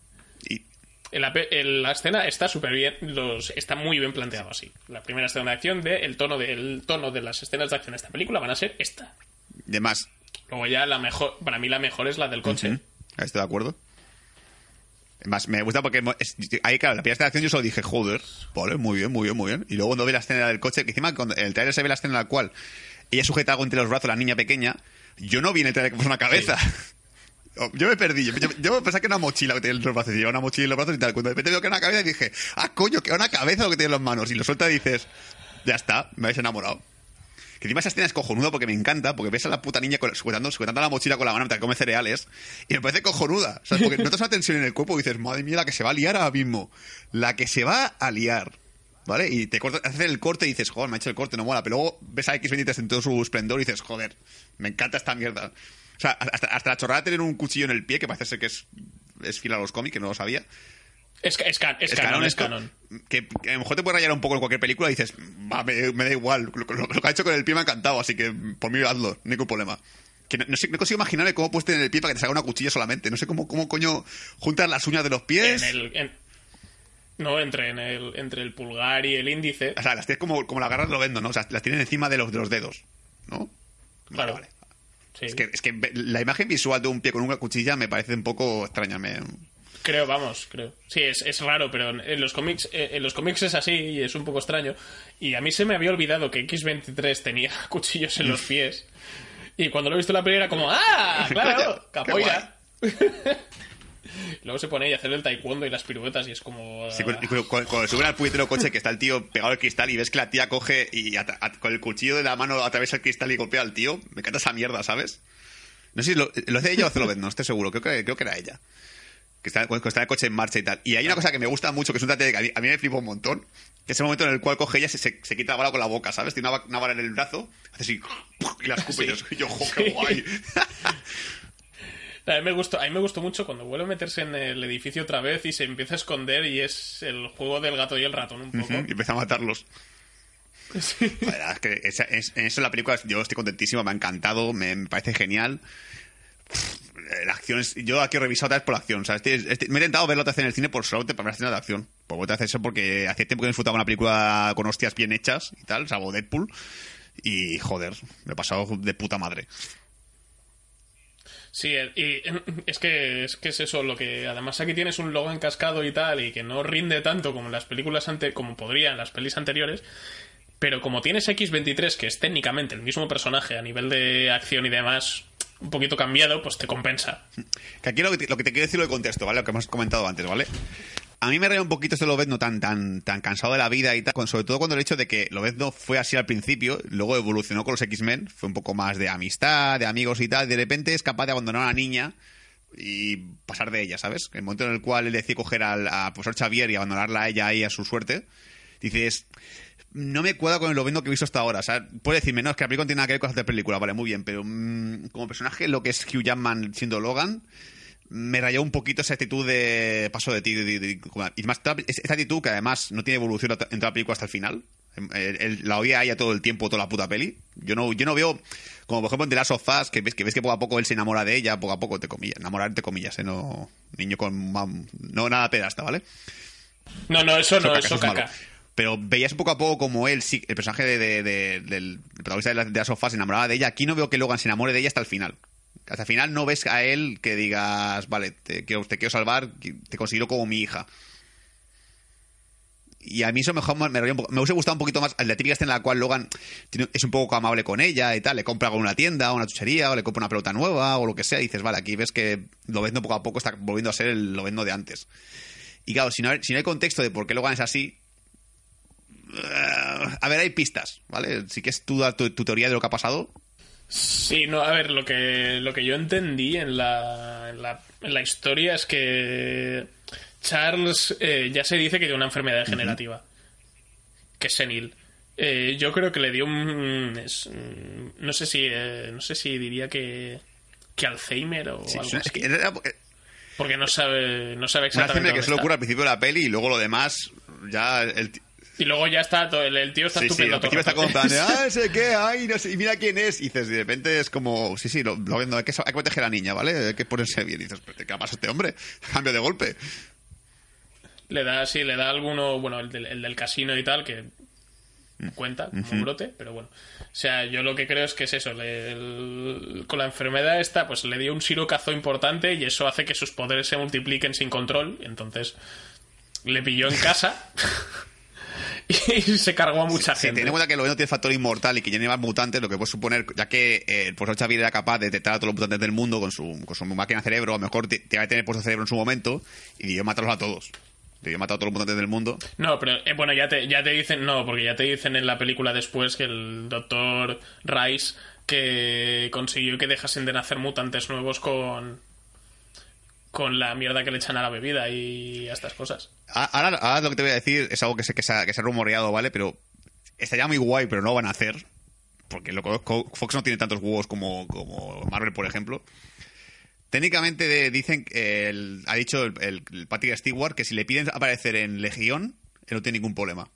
la, la escena está súper bien, los, está muy bien planteado así. La primera escena de acción, de, el, tono de, el tono de las escenas de acción de esta película van a ser esta. demás. Luego ya la mejor, para mí la mejor es la del coche. Estoy de acuerdo. Además, me gusta porque es- ahí, claro, la primera escena de acción yo solo dije, joder, vale, muy bien, muy bien, muy bien. Y luego cuando ve la escena del coche, que encima cuando en el trailer se ve la escena en la cual ella sujeta algo entre los brazos, la niña pequeña, yo no vi en el trailer que fuese una cabeza. Yo me perdí. Yo, yo, yo pensaba que era una mochila que tenía en los brazos. Y llevaba una mochila en los brazos y tal. Cuando de repente veo que era una cabeza, dije, ah, coño, que era una cabeza lo que tiene en las manos. Y lo suelta y dices, ya está, me habéis enamorado. Que encima esa escena es cojonuda porque me encanta, porque ves a la puta niña con- sujetando, sujetando la mochila con la mano mientras come cereales, y me parece cojonuda. O sea, porque notas una tensión en el cuerpo y dices, madre mía, la que se va a liar ahora mismo. La que se va a liar. ¿Vale? Y te corta, haces el corte y dices, joder, me ha hecho el corte, no mola. Pero luego ves a X23 en todo su esplendor y dices, joder, me encanta esta mierda. Sea, hasta, hasta la chorrada de tener un cuchillo en el pie, que parece ser que es, es fiel a los cómics, que no lo sabía. Es, es, ca- es canon, es canon. Que, que a lo mejor te puede rayar un poco en cualquier película y dices, va, me, me da igual. Lo, lo- lo que ha hecho con el pie me ha encantado, así que por mí hazlo, ningún problema. Que no, no sé, no consigo imaginarme cómo puedes tener el pie para que te salga una cuchilla solamente. No sé cómo, cómo coño juntas las uñas de los pies. En el, en- no, entre, en el, entre el pulgar y el índice. O sea, las tienes como, como las garras lo vendo, ¿no? O sea, las tienen encima de los, de los dedos, ¿no? Vale, Claro. vale. Sí. Es que, es que la imagen visual de un pie con una cuchilla me parece un poco extraña. me- Creo, vamos, creo. Sí, es, es raro, pero en los cómics eh, en los cómics es así y es un poco extraño. Y a mí se me había olvidado que X-23 tenía cuchillos en los pies. Y cuando lo he visto en la peli era como, ¡ah! ¡Claro! ¡Capoeira! Luego se pone ahí a hacer el taekwondo y las piruetas y es como... Sí, cu- cu- cu- cuando, suben al puñetero coche que está el tío pegado al cristal y ves que la tía coge y con el cuchillo de la mano atraviesa el cristal y golpea al tío, me encanta esa mierda, ¿sabes? No sé si lo, lo hace ella o Zelobet, no estoy seguro, creo que, creo que era ella. Que está, cuando está el coche en marcha y tal. Y hay una cosa que me gusta mucho, que es un detalle que a mí, a mí me flipa un montón, que es el momento en el cual coge ella, se, se, se quita la bala con la boca, ¿sabes? Tiene una, una bala en el brazo, hace así, y la escupe yo, y yo, jo, qué Sí. guay. A mí, me gustó, a mí me gustó mucho cuando vuelve a meterse en el edificio otra vez y se empieza a esconder y es el juego del gato y el ratón un poco. y empieza a matarlos. Sí. La verdad es que esa- es- en eso la película yo estoy contentísimo, me ha encantado, me, me parece genial. La acción es, yo aquí he revisado otra vez por la acción. sea, este- este- me he intentado verlo otra vez en el cine por solamente para ver la escena de acción. Por otra vez eso porque hacía tiempo que disfrutaba una película con hostias bien hechas y tal, salvo Deadpool. Y joder, me he pasado de puta madre. Sí, el- y es que, es que es eso, lo que además aquí tienes un Logan cascado y tal, y que no rinde tanto como en las películas ante, como podría en las pelis anteriores, pero como tienes X23, que es técnicamente el mismo personaje a nivel de acción y demás, un poquito cambiado, pues te compensa. Que aquí lo que, te, lo que te quiero decir lo de contexto, ¿vale? Lo que hemos comentado antes, ¿vale? A mí me reía un poquito este Lobezno tan, tan, tan cansado de la vida y tal, con- sobre todo cuando el hecho de que Lobezno fue así al principio, luego evolucionó con los X-Men, fue un poco más de amistad, de amigos y tal, de repente es capaz de abandonar a una niña y pasar de ella, ¿sabes? El momento en el cual él decide coger al, profesor Xavier y abandonarla a ella ahí a su suerte, dices, no me cuadra con el Lobezno que he visto hasta ahora. O sea, puede decirme, no, es que la película no tiene nada que ver con hacer película, vale, muy bien, pero mm, como personaje, lo que es Hugh Jackman siendo Logan, me rayó un poquito esa actitud de paso de ti. de- de- de- y más, esa actitud que además no tiene evolución en toda la película hasta el final. Él- la oía a ella todo el tiempo, toda la puta peli. Yo no, yo no veo, como por ejemplo en The Last of Us, que ves, que ves que poco a poco él se enamora de ella, poco a poco, te comillas. Enamorar, entre comillas, ¿eh? No, niño con... mam- No, nada pedasta, ¿vale? No, no, eso no, caca, eso es malo. caca. Pero veías poco a poco como él, sí, el personaje de, de- de- del protagonista de la, de la sofá se enamoraba de ella. Aquí no veo que Logan se enamore de ella hasta el final. Hasta el final no ves a él que digas, vale, te quiero, te quiero salvar, te considero como mi hija. Y a mí eso mejor me, un poco- me hubiese gustado un poquito más de típica escena en la cual Logan es un poco amable con ella y tal, le compra algo una tienda o una chuchería o le compra una pelota nueva o lo que sea y dices, vale, aquí ves que Lobezno poco a poco está volviendo a ser el Lobezno de antes. Y claro, si no, si hay contexto de por qué Logan es así, eh, a ver, hay pistas, ¿vale? Tú dar tu, tu teoría de lo que ha pasado. Sí, no, a ver, lo que, lo que yo entendí en la, en la, en la historia es que Charles eh, ya se dice que tiene una enfermedad degenerativa, que es senil. Eh, yo creo que le dio un... es- mm, no sé si eh, no sé si diría que, que Alzheimer o Sí, algo una- así. es que era- una Porque no sabe, no sabe exactamente que dónde solo está. ocurre al principio de la peli y luego lo demás ya el, Y luego ya está, todo- el, el tío está Sí, sí, estupendo. está todo el rato. plan de, ah, sé qué, ay, no sé, y mira quién es. Y dices, de repente es como, sí, sí, lo, lo viendo, hay que, hay que proteger a la niña, ¿vale? Hay que ponerse bien. Y dices, ¿pero ¿qué ha pasado este hombre? Cambio de golpe. Le da, sí, le da alguno, bueno, el del, el del casino y tal, que cuenta como un brote, pero bueno. O sea, yo lo que creo es que es eso, le- el- con la enfermedad esta, pues le dio un sirocazo importante y eso hace que sus poderes se multipliquen sin control, entonces le pilló en casa y se cargó a mucha Sí, gente. teniendo en cuenta que lo no tiene factor inmortal y que ya más mutantes, lo que puede suponer, ya que eh, el profesor Xavier era capaz de detectar a todos los mutantes del mundo con su, con su máquina de cerebro, a lo mejor te, te va a tener puesto cerebro en su momento y debió matarlos a todos. Debió matar a todos los mutantes del mundo. No, pero eh, bueno, ya te, ya te dicen, no, porque ya te dicen en la película después que el doctor Rice que consiguió que dejasen de nacer mutantes nuevos con con la mierda que le echan a la bebida y a estas cosas. Ahora, lo que te voy a decir es algo que se, que se, ha, rumoreado, ¿vale? Pero estaría muy guay, pero no lo van a hacer. Porque lo, Fox no tiene tantos huevos como, Marvel, por ejemplo. Técnicamente dicen, ha dicho el, Patrick Stewart que si le piden aparecer en Legión, él no tiene ningún problema.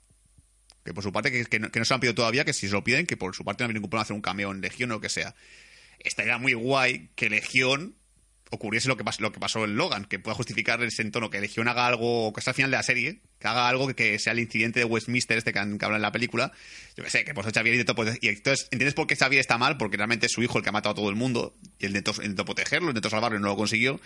Que por su parte, que, no, que no se lo han pedido todavía, que si se lo piden, que por su parte no hay ningún problema hacer un cameo en Legión o lo que sea. Estaría muy guay que Legión ocurriese lo que, pas- lo que pasó en Logan, que pueda justificar ese entorno, que Legión haga algo, que sea al final de la serie, que haga algo que, sea el incidente de Westminster este que, han- habla en la película, yo que sé, que por eso Xavier intentó prote- y entonces, ¿entiendes por qué Xavier está mal? Porque realmente es su hijo el que ha matado a todo el mundo, y él intentó, intentó protegerlo, intentó salvarlo y no lo consiguió,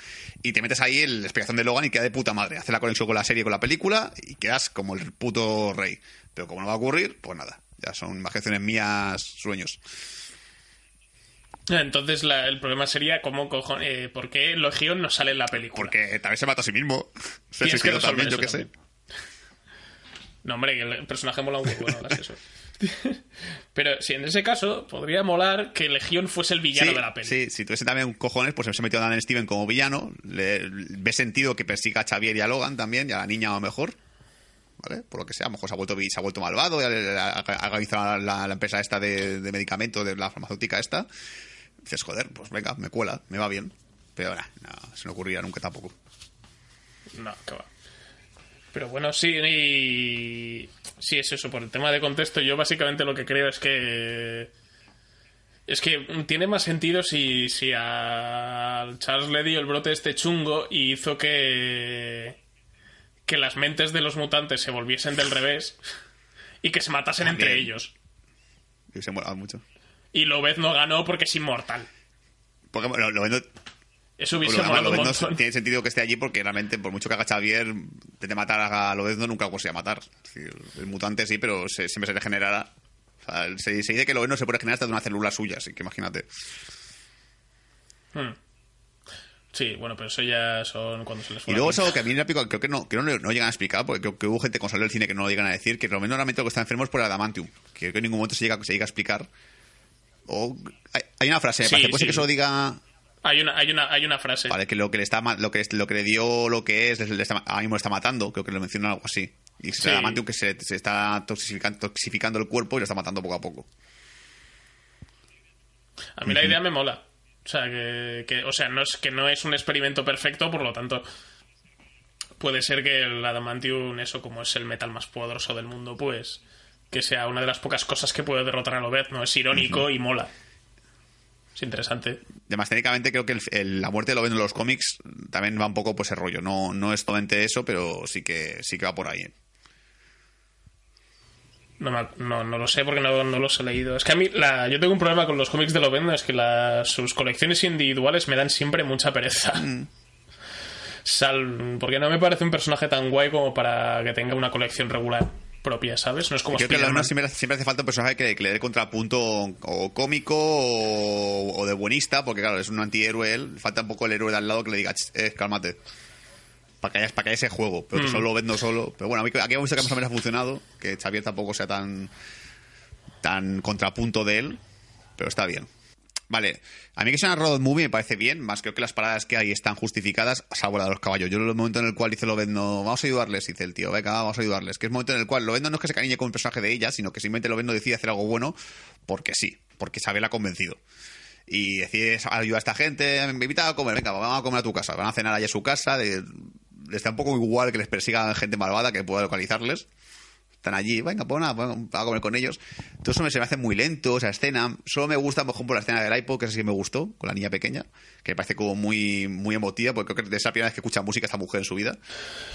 y te metes ahí en la explicación de Logan y queda de puta madre, hace la conexión con la serie, con la película, y quedas como el puto rey. Pero como no va a ocurrir, pues nada, ya son imaginaciones mías, sueños. Entonces la- el problema sería cómo cojones, eh, ¿por qué Legión no sale en la película? Porque también se mata a sí mismo. Se suicidó también, yo qué sé. No, hombre, que el personaje mola un huevo, no hagas eso. Pero si en ese caso podría molar que Legión fuese el villano sí, de la peli. Sí, si tuviese también cojones, pues se metió a Dan Steven como villano. Le, ve sentido que persiga a Xavier y a Logan también, y a la niña a lo mejor. ¿Vale? Por lo que sea, a lo mejor se ha vuelto, se ha vuelto malvado, y ha, organizado la, la empresa esta de, de medicamentos, de la farmacéutica esta. Dices, joder, pues venga, me cuela, me va bien. Pero ahora, no, se me ocurría nunca tampoco. No, que va. Pero bueno, sí, y... Sí, es eso. Por el tema de contexto, yo básicamente lo que creo es que... Es que tiene más sentido si, si a Charles le dio el brote este chungo y hizo que... Que las mentes de los mutantes se volviesen del revés y que se matasen También. entre ellos. Y se mola mucho. Y Lobez no ganó porque es inmortal. Porque bueno, lo Eso lo, hubiese lo- lo un vendo montón. tiene sentido que esté allí porque realmente, por mucho que haga Xavier, de matar a Lobezno nunca lo consigue matar. Es decir, el mutante sí, pero se- siempre se regenerará. O sea, se, se dice que Lobezno se puede regenerar hasta de una célula suya, así que imagínate. Hmm. Sí, bueno, pero eso ya son cuando se les fue Y luego es algo que a mí me pico, creo que no, que no, no llegan a explicar, porque creo que hubo gente con salió del cine que no lo llegan a decir, que realmente normalmente lo que está enfermo es por el adamantium, que creo que en ningún momento se llega, se llega a explicar. O, hay, hay una frase, me Sí, parece, puede ser sí. que solo diga Hay una, hay una, hay una frase. Vale, que lo que le está lo que lo que le dio lo que es, le está, ahora mismo le está matando, creo que lo menciona algo así. Y es Sí. el adamantium que se, se está toxificando, toxificando el cuerpo y lo está matando poco a poco. A mí la idea me mola. O sea, que, que- o sea, no es que no es un experimento perfecto, por lo tanto, puede ser que el Adamantium, eso como es el metal más poderoso del mundo, pues que sea una de las pocas cosas que puede derrotar a Lobez, ¿no? Es irónico y mola. Es interesante. Además, técnicamente creo que el- el- la muerte lo ven en los cómics también va un poco por ese rollo. No, no es totalmente eso, pero sí que sí que va por ahí. ¿eh? No, no, no lo sé porque no, no los he leído. Es que a mí, la, yo tengo un problema con los cómics de Lobezno, es que la- sus colecciones individuales me dan siempre mucha pereza. Sal, porque no me parece un personaje tan guay como para que tenga una colección regular propia, ¿sabes? No es como Creo que a Spider-Man. uno siempre, siempre hace falta un personaje que, que le dé contrapunto o cómico o, o de buenista, porque claro, es un antihéroe él. Falta un poco el héroe de al lado que le diga, "Ch, eh, cálmate. Para que haya, para que haya ese juego, pero que Mm. solo lo vendo solo. Pero bueno, a mí aquí hemos visto que más o menos ha funcionado, que Xavier tampoco sea tan, tan contrapunto de él, pero está bien. Vale, a mí que sea una road movie me parece bien, más creo que las paradas que hay están justificadas, salvo la de los caballos. Yo en el momento en el cual dice Lovendo, vamos a ayudarles, dice el tío, venga, vamos a ayudarles. Que es el momento en el cual Lovendo no es que se cariñe con un personaje de ella, sino que simplemente Lovendo decide hacer algo bueno porque sí, porque Isabel ha convencido. Y decide ayudar a esta gente, me invita a comer, venga, vamos a comer a tu casa. Van a cenar allá a su casa, les da un poco igual que les persiga gente malvada que pueda localizarles están allí, venga, pues nada, vamos a comer con ellos. Todo eso me, se me hace muy lento, esa escena. Solo me gusta, por ejemplo, la escena del iPod, que esa sí me gustó, con la niña pequeña, que me parece como muy, muy emotiva, porque creo que es la primera vez que escucha música esta mujer en su vida.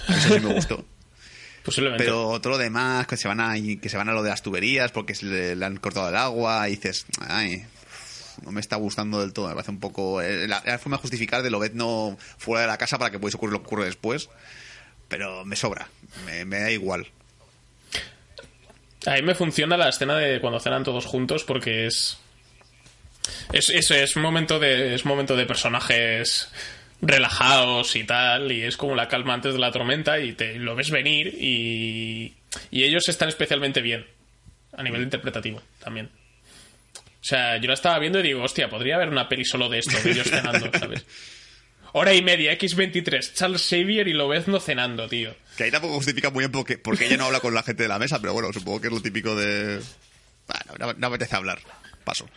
Eso sí me gustó. Posiblemente. Pero todo lo demás, que se van a, que se van a lo de las tuberías porque le, le han cortado el agua, y dices, ay, no me está gustando del todo. Me parece un poco. eh, La, la forma de justificar de Lobezno fuera de la casa para que pudiese ocurrir lo que ocurre después. Pero me sobra, me, me da igual. A mí me funciona la escena de cuando cenan todos juntos porque es. Es, eso es un momento de. Es un momento de personajes relajados y tal. Y es como la calma antes de la tormenta. Y te lo ves venir. Y. Y ellos están especialmente bien. A nivel interpretativo también. O sea, yo la estaba viendo y digo, hostia, podría haber una peli solo de esto, de ellos cenando, ¿sabes? Hora y media, X23, Charles Xavier y Lobezno cenando, tío. Que ahí tampoco justifica muy bien porque, porque ella no habla con la gente de la mesa, pero bueno, supongo que es lo típico de. Bueno, no, apetece hablar. Paso.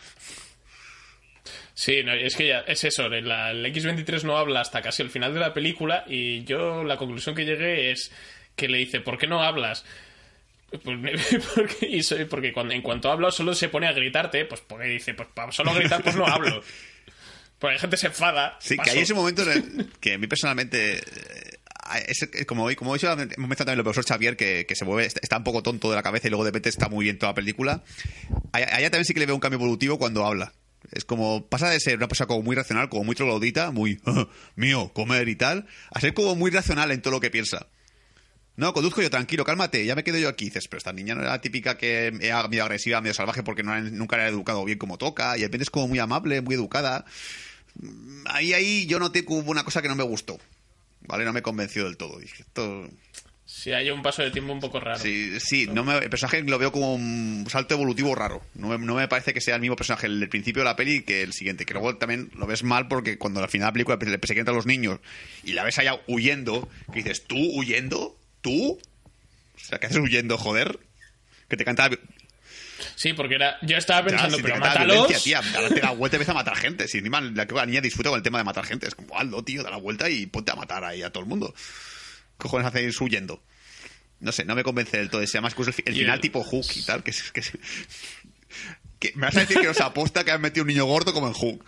Sí, no, es que ya es eso, la- el X23 no habla hasta casi el final de la película y yo la conclusión que llegué es que le dice, ¿por qué no hablas? Pues, porque, y soy- porque cuando, en cuanto habla solo se pone a gritarte, pues porque dice, pues para solo gritar pues no hablo. Porque la gente se enfada. Sí, que paso. hay ese momento en el que a mí personalmente. eh, es- es como, como he dicho, hemos mencionado también el profesor Xavier, que, que se mueve, está está un poco tonto de la cabeza y luego de repente está muy bien toda la película. A a ella también sí que le veo un cambio evolutivo cuando habla. Es como, pasa de ser una persona como muy racional, como muy troglodita, muy "Ah, mío, comer y tal, a ser como muy racional en todo lo que piensa. No, conduzco yo tranquilo, cálmate, ya me quedo yo aquí. Dices, pero esta niña no era la típica que era medio agresiva, medio salvaje porque no era- nunca era educado bien como toca, y de repente es como muy amable, muy educada. Ahí, ahí yo noté que hubo una cosa que no me gustó. ¿Vale? No me convenció del todo. Dije, esto... Sí, hay un paso de tiempo un poco raro. Sí, sí no me- el personaje lo veo como un salto evolutivo raro. No me, no me parece que sea el mismo personaje el del principio de la peli que el siguiente. Que luego también lo ves mal porque cuando al final de la película le persiguen a los niños y la ves allá huyendo, que dices, ¿tú huyendo? ¿Tú? O sea, ¿qué haces huyendo, joder? Que te canta... Sí, porque era, yo estaba Ya, pensando, te pero mátalos. tía, date la vuelta y empieza a matar gente. Si encima la, la niña disfruta con el tema de matar gente. Es como, hazlo, tío, da la vuelta y ponte a matar ahí a todo el mundo. ¿Qué cojones hacéis huyendo? No sé, no me convence del todo. ese además, que el, final el- tipo Hook y tal. Que, es- que, es- que me vas a decir que os aposta que han metido un niño gordo como en Hook.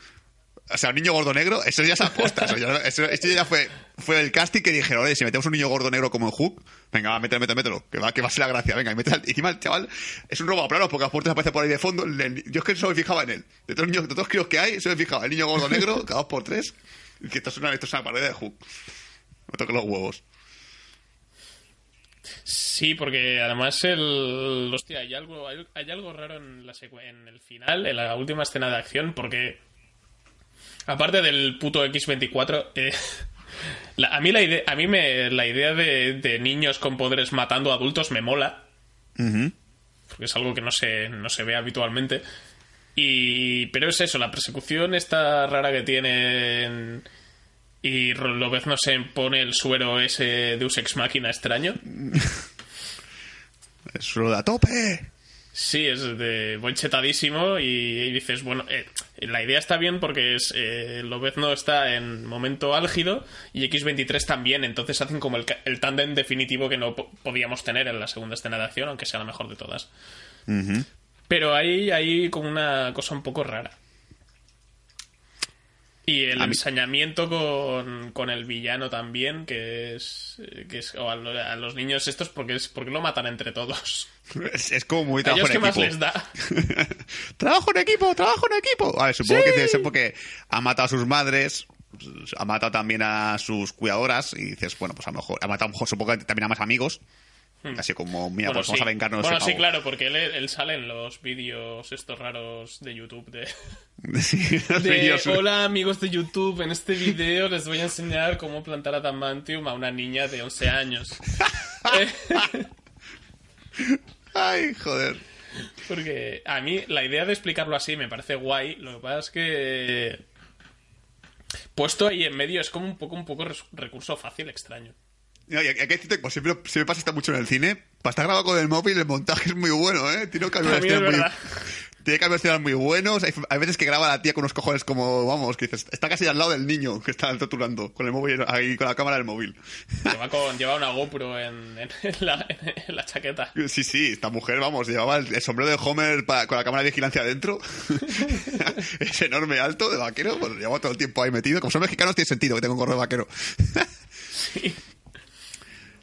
O sea, un niño gordo negro, eso ya se aposta. Eso ya, eso- esto ya fue, fue el casting que dijeron, oye, si metemos un niño gordo negro como en Hook, venga, va, mételo, mételo, mételo, que va, que va a ser la gracia, venga, y mete al- encima el chaval es un robo a planos porque a puertas aparece por ahí de fondo. yo es que solo me fijaba en él. De todos los niños, de todos los críos que hay, solo me fijaba. El niño gordo negro, cada dos por tres, y que esto es una, esto es una parodia de Hook. Me toque los huevos. Sí, porque además el. Hostia, hay algo, hay, algo raro en, la en el final, en la última escena de acción, porque. Aparte del puto X24, eh, la- a mí, la idea, a mí me, la idea de, de niños con poderes matando adultos me mola. Porque es algo que no se, no se ve habitualmente. Y, pero es eso, la persecución esta rara que tienen. Y Lobez no se pone el suero ese Deus Ex Máquina extraño. Es solo de a tope. Sí, es de voy chetadísimo y, y dices, bueno, eh, la idea está bien porque es eh, Lobezno está en momento álgido y X23 también, entonces hacen como el, tándem definitivo que no po- podíamos tener en la segunda escena de acción, aunque sea la mejor de todas. Pero hay, hay como una cosa un poco rara. Y el ensañamiento con, con el villano también, que es, que es o a, lo- a los niños estos, porque es porque lo matan entre todos. Es, es como muy trabajo en que más equipo. les da. trabajo en equipo, trabajo en equipo. A ver, supongo que debe ser porque ha matado a sus madres, ha matado también a sus cuidadoras y dices, bueno, pues a lo mejor ha matado a lo mejor, supongo que también a más amigos. Así como, mira, Hmm. Bueno, pues vamos sí. a vengarnos de Bueno, sí, pavo. claro, porque él, él sale en los vídeos estos raros de YouTube de... Sí, Hola amigos de YouTube, en este vídeo les voy a enseñar cómo plantar adamantium a una niña de 11 años. Eh, Ay, joder. porque a mí la idea de explicarlo así me parece guay, lo que pasa es que... Puesto ahí en medio es como un poco un poco recurso fácil extraño. No, y que que siempre, siempre pasa esto mucho en el cine. Para estar grabado con el móvil, el montaje es muy bueno, ¿eh? Tiene cambios de También es escenas muy, tiene muy buenos. Hay, hay veces que graba la tía con unos cojones como, vamos, que dices, está casi al lado del niño que está torturando con el móvil, ahí con la cámara del móvil. Lleva, con, lleva una GoPro en, la, en la chaqueta. Sí, sí, esta mujer, vamos, llevaba el, el sombrero de Homer con la cámara de vigilancia adentro. es enorme, alto, de vaquero, pues lo llevaba todo el tiempo ahí metido. Como son mexicanos, tiene sentido que tenga un gorro de vaquero. Sí,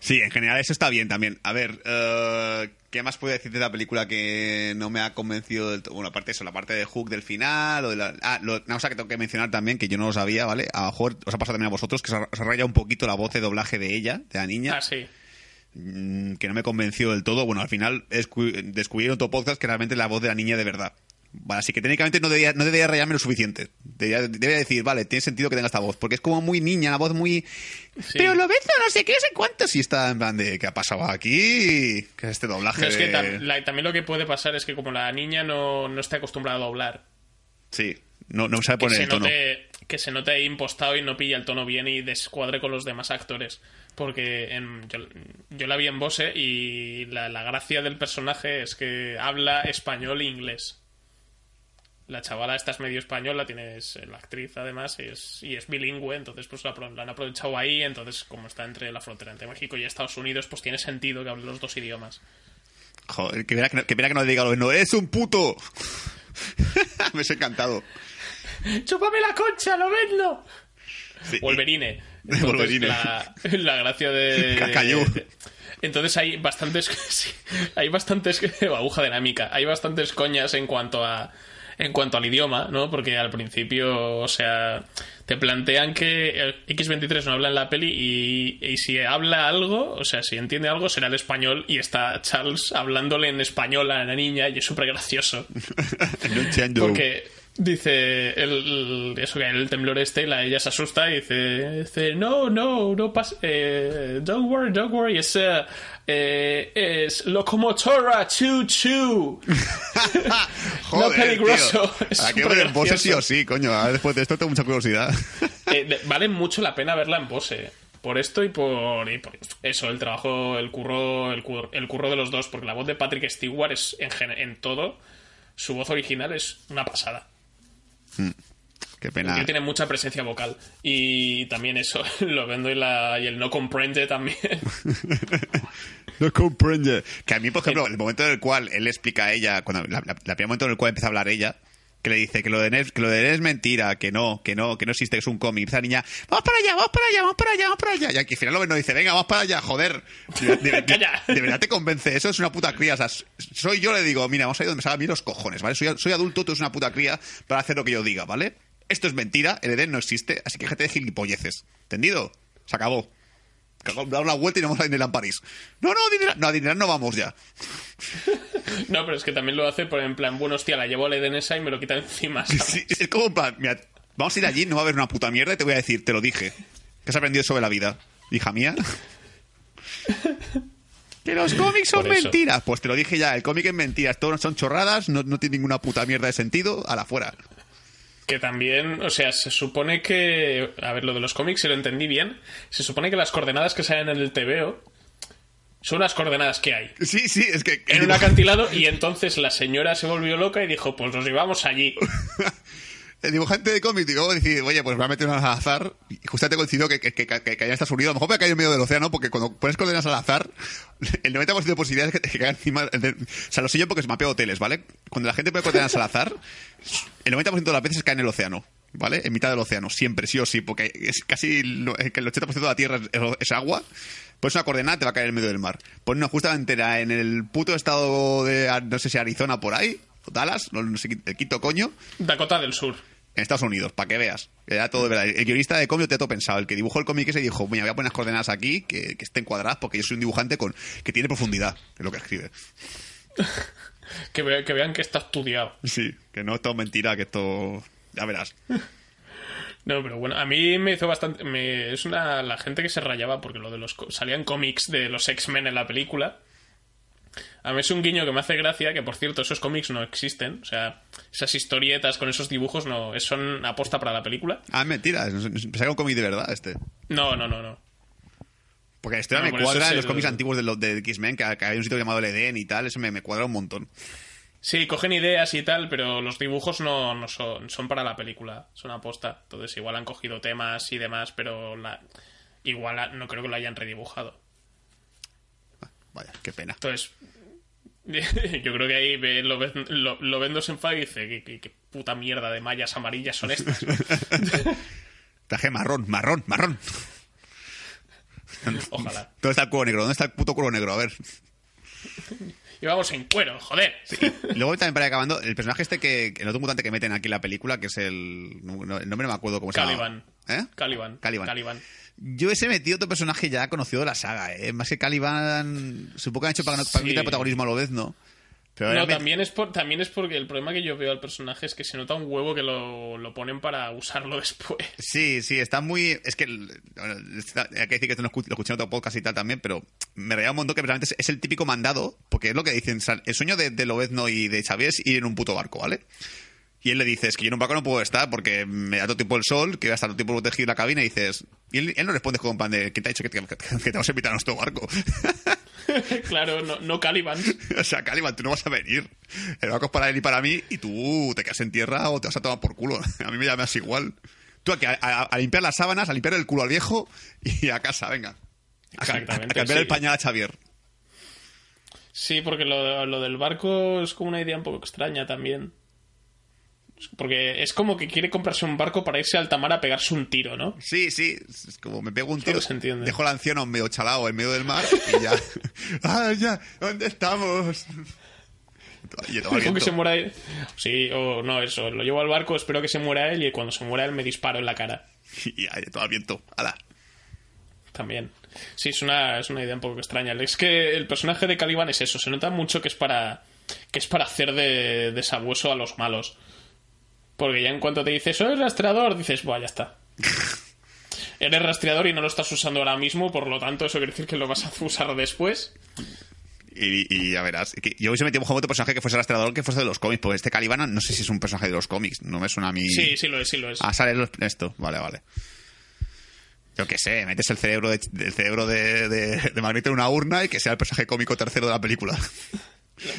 en general eso está bien también. A ver, eh, ¿qué más puedo decir de la película que no me ha convencido del todo? Bueno, aparte de eso, la parte de Hook del final, o de la... Ah, lo- una cosa que tengo que mencionar también, que yo no lo sabía, ¿vale? A lo mejor os ha pasado también a vosotros, que se ha, rayado un poquito la voz de doblaje de ella, de la niña, Ah, sí. mm, que no me convenció del todo. Bueno, al final escu- descubrí en otro podcast que realmente es la voz de la niña de verdad. Vale, así que técnicamente no debería, no debería rayarme lo suficiente. Debería, debería decir, vale, tiene sentido que tenga esta voz, porque es como muy niña, la voz muy... Sí. Pero lo ves, no sé qué, no sé cuánto. Si está en plan de, ¿qué ha pasado aquí? ¿Qué es este doblaje? No, es que de- tam- la- también lo que puede pasar es que como la niña no, no está acostumbrada a doblar, Sí, no, no sabe poner el tono. note, que se note ahí impostado y no pilla el tono bien y descuadre con los demás actores. Porque en- yo, yo la vi en Bose y la, la gracia del personaje es que habla español e inglés. La chavala esta es medio española, tienes la actriz además y es, y es bilingüe, entonces pues la, han aprovechado ahí, entonces como está entre la frontera entre México y Estados Unidos, pues tiene sentido que hable los dos idiomas. Joder, que mira que, no- que, mira que no le diga lo no, ¡es un puto! Me ha encantado. ¡Chúpame la concha, lo venlo! Sí. Wolverine. Entonces, Wolverine. La, la gracia de. Cacayú. de- entonces hay bastantes. sí, hay bastantes. Aguja dinámica. Hay bastantes coñas en cuanto a. En cuanto al idioma, ¿no? Porque al principio, o sea, te plantean que el X23 no habla en la peli y, y si habla algo, o sea, si entiende algo, será el español y está Charles hablándole en español a la niña y es súper gracioso. No entiendo. Porque dice el, eso que el temblor este, la, ella se asusta y dice, dice no, no, no pasa, eh, don't worry, don't worry, es, eh, eh, es locomotora, chu chu. Joder, no peligroso. que súper ver en Bose sí o sí, coño. Ahora después de esto tengo mucha curiosidad. Eh, de- vale mucho la pena verla en pose. por esto y por, y por eso, el trabajo, el curro, el curro, el curro de los dos, porque la voz de Patrick Stewart es en, en todo, su voz original es una pasada. Qué pena. Él tiene mucha presencia vocal. Y también eso, lo vendo y, la, y el no comprende también. No comprende. Que a mí, por ejemplo, el momento en el cual él explica a ella, cuando la, la- la primer momento en el cual empieza a hablar ella, que le dice que lo de Ned, que lo de Ned es mentira, que no, que no, que no existe, que es un cómic. Esa niña, vamos para allá, vamos para allá, vamos para allá, vamos para allá. Y aquí al final lo ven no dice, venga, vamos para allá, joder. De, de- de- Calla. de verdad te convence, eso es una puta cría. O sea, soy yo, le digo, mira, vamos a ir donde me salgan a mí los cojones, ¿vale? Soy, soy adulto, tú eres una puta cría para hacer lo que yo diga, ¿vale? Esto es mentira, el Edén no existe, así que déjate de gilipolleces. ¿Entendido? Se acabó. Da una vuelta y vamos a Disneyland París. No, no, a Disneyland, no, a Disneyland no vamos ya. No, pero es que también lo hace por en plan, bueno, hostia, la llevo a la Edenesa y me lo quita encima. es como en plan, mira, vamos a ir allí, no va a haber una puta mierda y te voy a decir, te lo dije. ¿Qué has aprendido sobre la vida? Hija mía. Que los cómics son mentiras. Pues te lo dije ya, el cómic es mentiras, todos son chorradas, no, no tiene ninguna puta mierda de sentido, a la fuera. Que también, o sea, se supone que. A ver, lo de los cómics, si lo entendí bien. Se supone que las coordenadas que salen en el TVO son las coordenadas que hay. Sí, sí, es que... En un acantilado, y entonces la señora se volvió loca y dijo: Pues nos llevamos allí. El dibujante de cómic, digo, decir, oye, pues voy a meter unas al azar. Y justamente coincidió que, que, que, que, en Estados Unidos. A lo mejor me cayó en medio del océano, porque cuando pones coordenadas al azar, el 90% de posibilidades es que, caiga encima. o sea, lo sé yo porque se mapeo hoteles, ¿vale? Cuando la gente pone coordenadas al azar, el 90% de las veces cae en el océano, ¿vale? En mitad del océano, siempre, sí o sí, porque es casi lo- es el 80% de la tierra es, es agua. Pones una coordenada, te va a caer en medio del mar. Pones una justamente en el puto estado de, no sé si Arizona por ahí, Dallas, no, no sé, el quito coño Dakota del Sur. En Estados Unidos, para que veas. Era todo de verdad. El guionista de cómic te todo pensado. El que dibujó el cómic ese dijo, mira, voy a poner las coordenadas aquí que, que estén cuadradas porque yo soy un dibujante con que tiene profundidad en lo que escribe. Que, ve- que vean que está estudiado. Sí, que no es todo mentira, que esto... Ya verás. No, pero bueno, a mí me hizo bastante. Me, es una. La gente que se rayaba porque lo de los. Salían cómics de los X-Men en la película. A mí es un guiño que me hace gracia, que por cierto, esos cómics no existen. O sea, esas historietas con esos dibujos no son aposta para la película. Ah, es mentira. es- es- Pensaba que un cómic de verdad este. No, no, no, no. Porque la historia No, me cuadra en los cómics antiguos de, los de X-Men, que, que hay un sitio llamado el Edén y tal. Eso me, me cuadra un montón. Sí, cogen ideas y tal, pero los dibujos no, no son, son para la película, son aposta. Entonces, igual han cogido temas y demás, pero la, igual no creo que lo hayan redibujado. Vaya, qué pena. Entonces, yo creo que ahí ve- lo, ven- lo, lo ven dos y dice: ¿qué, qué, qué puta mierda de mallas amarillas son estas? Traje marrón, marrón, marrón. Ojalá. ¿Dónde está el cuero negro? ¿Dónde está el puto cuero negro? A ver. Y vamos en cuero, joder. Luego también para ir acabando, el personaje este que, el otro mutante que meten aquí en la película, que es el, no- el nombre no me acuerdo cómo se llama. Caliban. ¿Eh? Caliban. Caliban. Caliban. Yo ese metido otro personaje ya conocido de la saga, ¿eh? Más que Caliban, supongo que han hecho para, para Sí. quitar protagonismo a lo vez, ¿no? Pero No, también es, por, también es porque el problema que yo veo al personaje es que se nota un huevo que lo, lo ponen para usarlo después. Sí, sí, está muy... Es que... bueno, está- hay que decir que esto lo escu- lo escuché en otro podcast y tal también, pero me reía un montón que realmente es, el típico mandado, porque es lo que dicen, el sueño de, de Lobezno y de Xavier es ir en un puto barco, ¿vale? Y él le dice, es que yo en un barco no puedo estar porque me da todo tiempo el sol, que voy a estar todo tiempo protegido en la cabina, y dices... Y él, él no responde con plan de, ¿quién te ha dicho que te, que te- vas a invitar a nuestro barco? claro, no, no Caliban. o sea, Caliban, tú no vas a venir. El barco es para él y para mí, y tú te quedas en tierra o te vas a tomar por culo. A mí me llamas igual. Tú aquí, a, a- a limpiar las sábanas, a limpiar el culo al viejo y a casa, venga. A, a- Exactamente, a cambiar sí. el pañal a Xavier. Sí, porque lo, lo del barco es como una idea un poco extraña también. Porque es como que quiere comprarse un barco para irse a alta mar a pegarse un tiro, ¿no? Sí, sí, es como me pego un tiro, se entiende. dejo al anciano medio chalado en medio del mar y ya. ¡Ah, ya! ¿Dónde estamos? Dejo que se muera él. Sí, o no, eso. Lo llevo al barco, espero que se muera él y cuando se muera él me disparo en la cara. Y ya, todo al viento. ¡Hala! También. Sí, es una, es una idea un poco extraña. Es que el personaje de Caliban es eso. Se nota mucho que es para que es para hacer de, de sabueso a los malos. Porque ya en cuanto te dice, soy rastreador, dices, buah, ya está. Eres rastreador y no lo estás usando ahora mismo, por lo tanto, eso quiere decir que lo vas a usar después. Y, y ya verás. Yo hubiese metido un otro personaje que fuese rastreador que fuese de los cómics, porque este Caliban no sé si es un personaje de los cómics, no me suena a mí. Sí, sí lo es, sí lo es. Ah, sale los- esto, vale, vale. Yo qué sé, metes el cerebro de, el cerebro de, de, de Magneto en una urna y que sea el personaje cómico tercero de la película.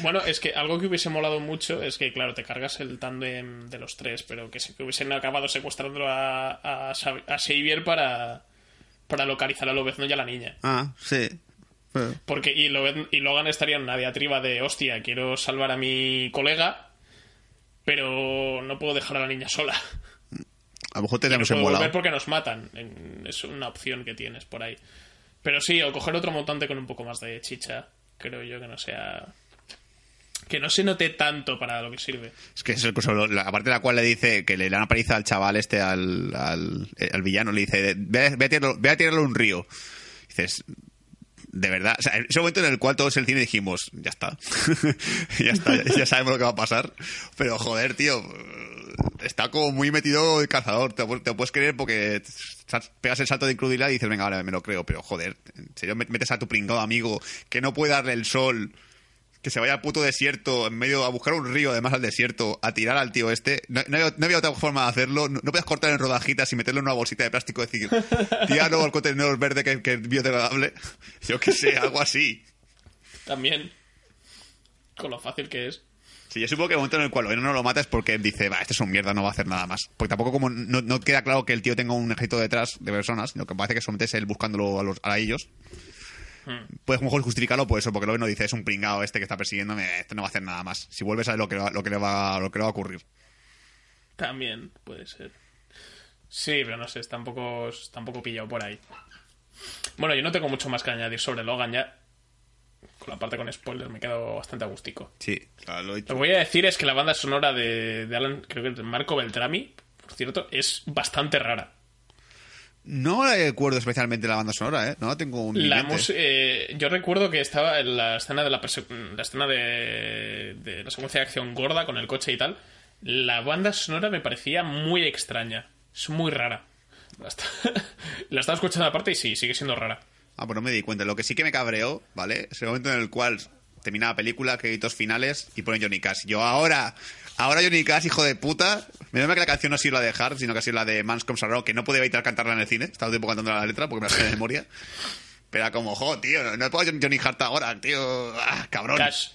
Bueno, es que algo que hubiese molado mucho es que, claro, te cargas el tándem de los tres, pero que, se- que hubiesen acabado secuestrándolo a, a, Xavier para, para localizar a Lobezno y a la niña. Ah, sí. Porque y, y Logan estaría en una diatriba de, hostia, quiero salvar a mi colega, pero no puedo dejar a la niña sola. A lo mejor no tenemos embolado. volver porque nos matan. Es una opción que tienes por ahí. Pero sí, o coger otro montante con un poco más de chicha. Creo yo que no sea... Que no se note tanto para lo que sirve. Es que es el cosa, la parte de la cual le dice que le dan una paliza al chaval este, al, al, eh, villano, le dice, ve, ve a tirarlo, ve a un río. dices, de verdad, o sea, ese momento en el cual todos en el cine dijimos, ya está, ya está, ya, sabemos lo que va a pasar. Pero joder, tío, está como muy metido el cazador, te, te puedes creer porque pegas el salto de incredulidad y dices, venga, vale, me lo creo, pero joder, en serio metes a tu pringado amigo que no puede darle el sol que se vaya al puto desierto, en medio a buscar un río, además al desierto, a tirar al tío este. No, no había, no había otra forma de hacerlo. No, no podías cortar en rodajitas y meterlo en una bolsita de plástico y decir, tíralo al contenedor verde que, que es biodegradable. Yo qué sé, algo así. También. Con lo fácil que es. Sí, yo supongo que el momento en el cual no lo mata es porque dice, va, este es un mierda, no va a hacer nada más. Porque tampoco como no, no queda claro que el tío tenga un ejército detrás de personas, sino que parece que solamente es él buscándolo a, los, a ellos. Puedes a lo mejor justificarlo por eso, porque luego no dice, es un pringado este que está persiguiéndome, este no va a hacer nada más. Si vuelves a lo que, lo que, le, va, lo que le va a ocurrir. También puede ser. Sí, pero no sé, está un poco, está un poco pillado por ahí. Bueno, yo no tengo mucho más que añadir sobre Logan ya. Con la parte con spoilers me quedo bastante agustico. Sí, claro, lo he Lo dicho. que voy a decir es que la banda sonora de, de Alan, creo que de Marco Beltrami, por cierto, es bastante rara. No recuerdo especialmente la banda sonora, ¿eh? No la tengo un La eh, yo recuerdo que estaba en la escena de la, escena de, de la secuencia de acción gorda con el coche y tal. La banda sonora me parecía muy extraña. Es muy rara. La, estaba escuchando aparte y sí, sigue siendo rara. Ah, pues no me di cuenta. Lo que sí que me cabreó, ¿vale? Es el momento en el cual termina la película, créditos finales y pone Johnny Cash. Yo ahora, ahora Johnny Cash, hijo de puta. Me da que la canción no ha sido la de Hart, sino que ha sido la de Mans Comes Around, que no podía evitar cantarla en el cine. Estaba el tiempo cantando la letra porque me la sé de memoria. Pero era como, jo, tío, no, no puedo Johnny Hart ahora, tío. Ah, cabrón. Cash.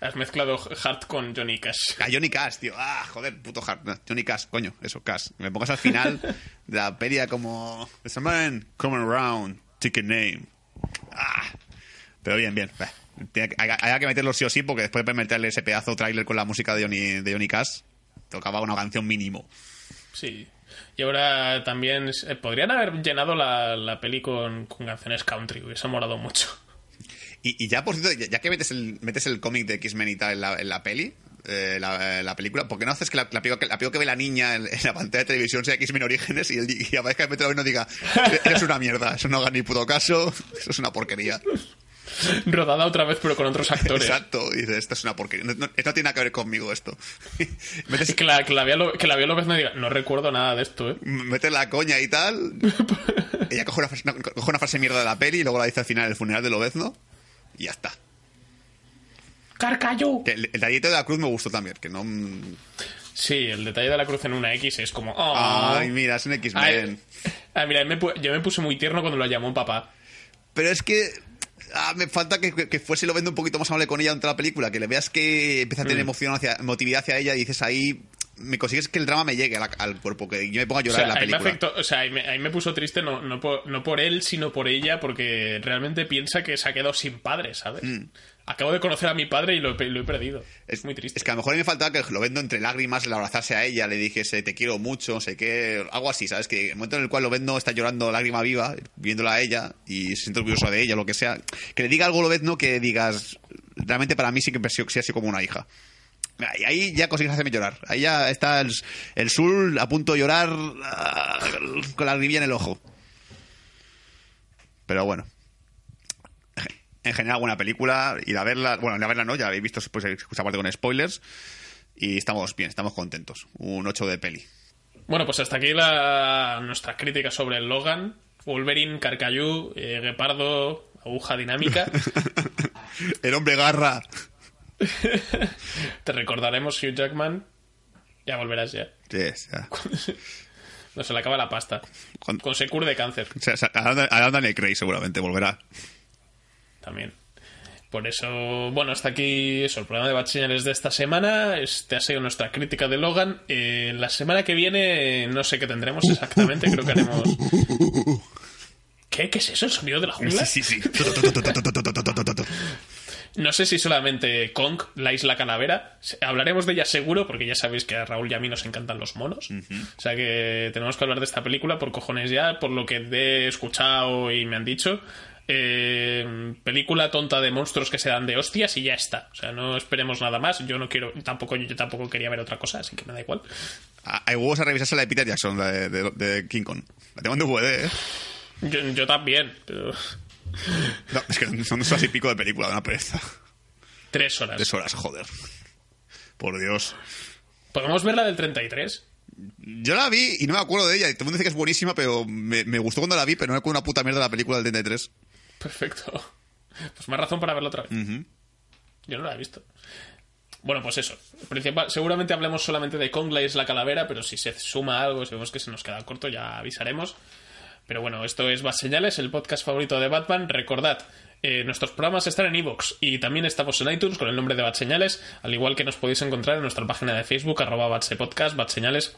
Has mezclado Hart con Johnny Cash. A Johnny Cash, tío. Ah, joder, puto Hart. No, Johnny Cash, coño, eso, Cash. Me pongas al final de la peli como... There's a man coming around, ticket name. Ah. Pero bien, bien. Bah, tiene que- meterlo sí o sí porque después de meterle ese pedazo tráiler con la música de Johnny, de Johnny Cash, tocaba una canción mínimo. Sí. Y ahora también eh, podrían haber llenado la, la peli con, con canciones country. Hubiese molado mucho. Y, y ya, por cierto, ya, ya que metes el, metes el cómic de X-Men y tal en la, en la peli, eh, la, la película, ¿por qué no haces que la, la, película la película que ve la niña en, en la pantalla de televisión sea X-Men Orígenes y, el, y aparezca el metro y no diga, eres una mierda, eso no haga ni puto caso, eso es una porquería. Rodada otra vez, pero con otros actores. Exacto, y dices, esto es una porquería, no, no- tiene nada que ver conmigo esto. metes, Es que la, que la lo, que la López no diga, no recuerdo nada de esto, ¿eh? metes la coña y tal, ella coge una, frase, no, coge una frase mierda de la peli y luego la dice al final el funeral de Lobezno y ya está. ¡Carcayo! Que el, el de la cruz me gustó también, que no... mm, Sí, el detalle de la cruz en una X es como... "Oh". Ay, mira, es un X-Men. ay, mira, me yo me puse muy tierno cuando lo llamó papá. Pero es que ah, me falta que, que- fuese lo vendo un poquito más amable con ella durante la película, que le veas que empieza a tener Mm. emoción hacia, emotividad hacia ella y dices ahí me consigues que el drama me llegue al cuerpo, que yo me ponga a O llorar sea, en la me película. afectó, o sea, ahí me, ahí me puso triste no, no, por, no por él, sino por ella, porque realmente piensa que se ha quedado sin padre, ¿sabes? Acabo de conocer a mi padre y lo he, pe- lo he perdido. Es, muy triste. Es que a lo mejor me faltaba que lo vendo entre lágrimas, el abrazarse a ella, le dijese te quiero mucho, no sé qué, algo así, ¿sabes? Que el momento en el cual lo vendo está llorando lágrima viva, viéndola a ella y se siente orgulloso de ella, lo que sea. Que le diga algo lo no que digas, realmente para mí sí que sí ha sido como una hija. Y ahí ya consigues hacerme llorar. Ahí ya está el, el Sul a punto de llorar ah, con la lagrimilla en el ojo. Pero bueno. En general, buena película. Ir a verla. Bueno, ir a verla no, ya habéis visto pues, esa parte con spoilers. Y estamos bien, estamos contentos. Un 8 de peli. Bueno, pues hasta aquí la, nuestra crítica sobre el Logan, Wolverine, Carcayú, eh, Guepardo, Aguja Dinámica. El hombre garra. Te recordaremos Hugh Jackman. Ya volverás ya. Sí, ya. No se le acaba la pasta. Con- Con Secur de cáncer O sea, Daniel Craig seguramente, volverá. También. Por eso, bueno, hasta aquí eso, el programa de Bad Señales de esta semana. Este ha sido nuestra crítica de Logan. Eh, la semana que viene no sé qué tendremos exactamente, creo que haremos... ¿Qué? ¿Qué es eso? ¿El sonido de la jungla? Sí, sí, sí. No sé si solamente Kong, la isla calavera. Hablaremos de ella seguro, porque ya sabéis que a Raúl y a mí nos encantan los monos. O sea que tenemos que hablar de esta película por cojones ya, por lo que he escuchado y me han dicho. Eh, película tonta de monstruos que se dan de hostias y ya está. O sea, no esperemos nada más. Yo no quiero, tampoco, yo tampoco quería ver otra cosa, así que me da igual. Ah, Hay huevos a revisarse la de Peter Jackson, la de, de- de King Kong. La tengo en DVD, ¿eh? Yo, yo también, pero No, es que son dos horas y pico de película, una pereza. tres horas. Tres horas, joder. Por Dios. ¿Podemos ver la del 33? Yo la vi y no me acuerdo de ella. Todo el mundo dice que es buenísima, pero me, me gustó cuando la vi, pero no me acuerdo una puta mierda de la película del 33. Perfecto. Pues más razón para verla otra vez. Yo no la he visto. Bueno, pues eso. Principal, seguramente hablemos solamente de Kong la Isla Calavera, pero si se suma algo, si vemos que se nos queda corto, ya avisaremos. Pero bueno, esto es Bad Señales, el podcast favorito de Batman. Recordad, eh, nuestros programas están en iVoox y también estamos en iTunes con el nombre de Bad Señales, al igual que nos podéis encontrar en nuestra página de Facebook, arroba Batsepodcast, Bad Señales.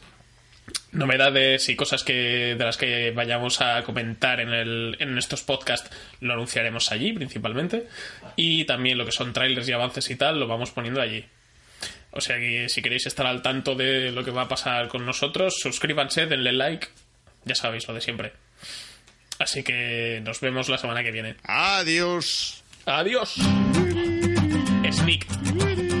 Novedades y cosas que de las que vayamos a comentar en, el, en estos podcasts lo anunciaremos allí principalmente. Y también lo que son trailers y avances y tal lo vamos poniendo allí. O sea que si queréis estar al tanto de lo que va a pasar con nosotros, suscríbanse, denle like. Ya sabéis lo de siempre. Así que nos vemos la semana que viene. Adiós. Adiós. Sneak.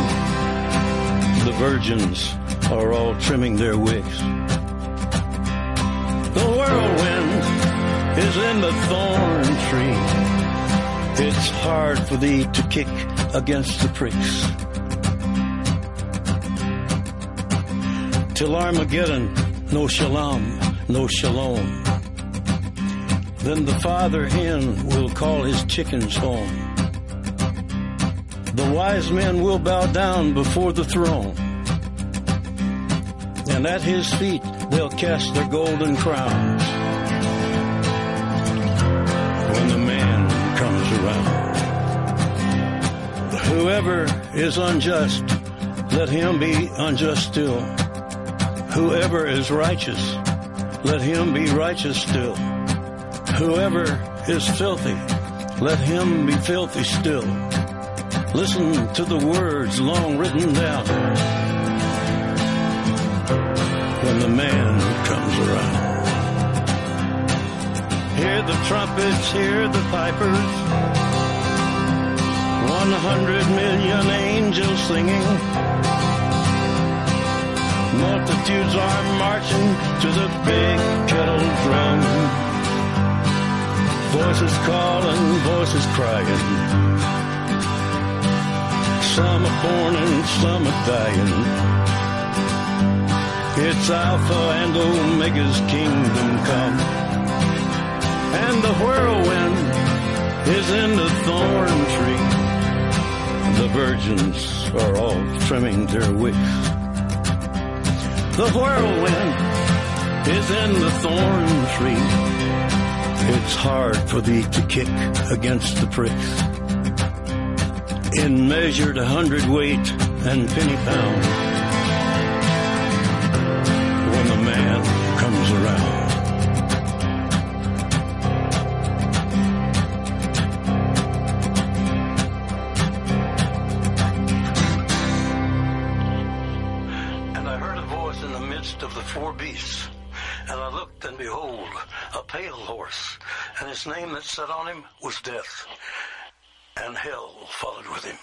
Virgins are all trimming their wicks. The whirlwind is in the thorn tree. It's hard for thee to kick against the pricks. Till Armageddon, no shalom, no shalom. Then the father hen will call his chickens home. The wise men will bow down before the throne. And at his feet they'll cast their golden crowns. When the man comes around. Whoever is unjust, let him be unjust still. Whoever is righteous, let him be righteous still. Whoever is filthy, let him be filthy still. Listen to the words long written down when the man comes around. Hear the trumpets, hear the pipers. One hundred million angels singing. Multitudes are marching to the big kettle drum. Voices calling, voices crying. Some are born and some are dying. It's Alpha and Omega's kingdom come. And the whirlwind is in the thorn tree. The virgins are all trimming their wicks. The whirlwind is in the thorn tree. It's hard for thee to kick against the pricks. In measured hundredweight and penny pound. His name that sat on him was Death, and hell followed with him.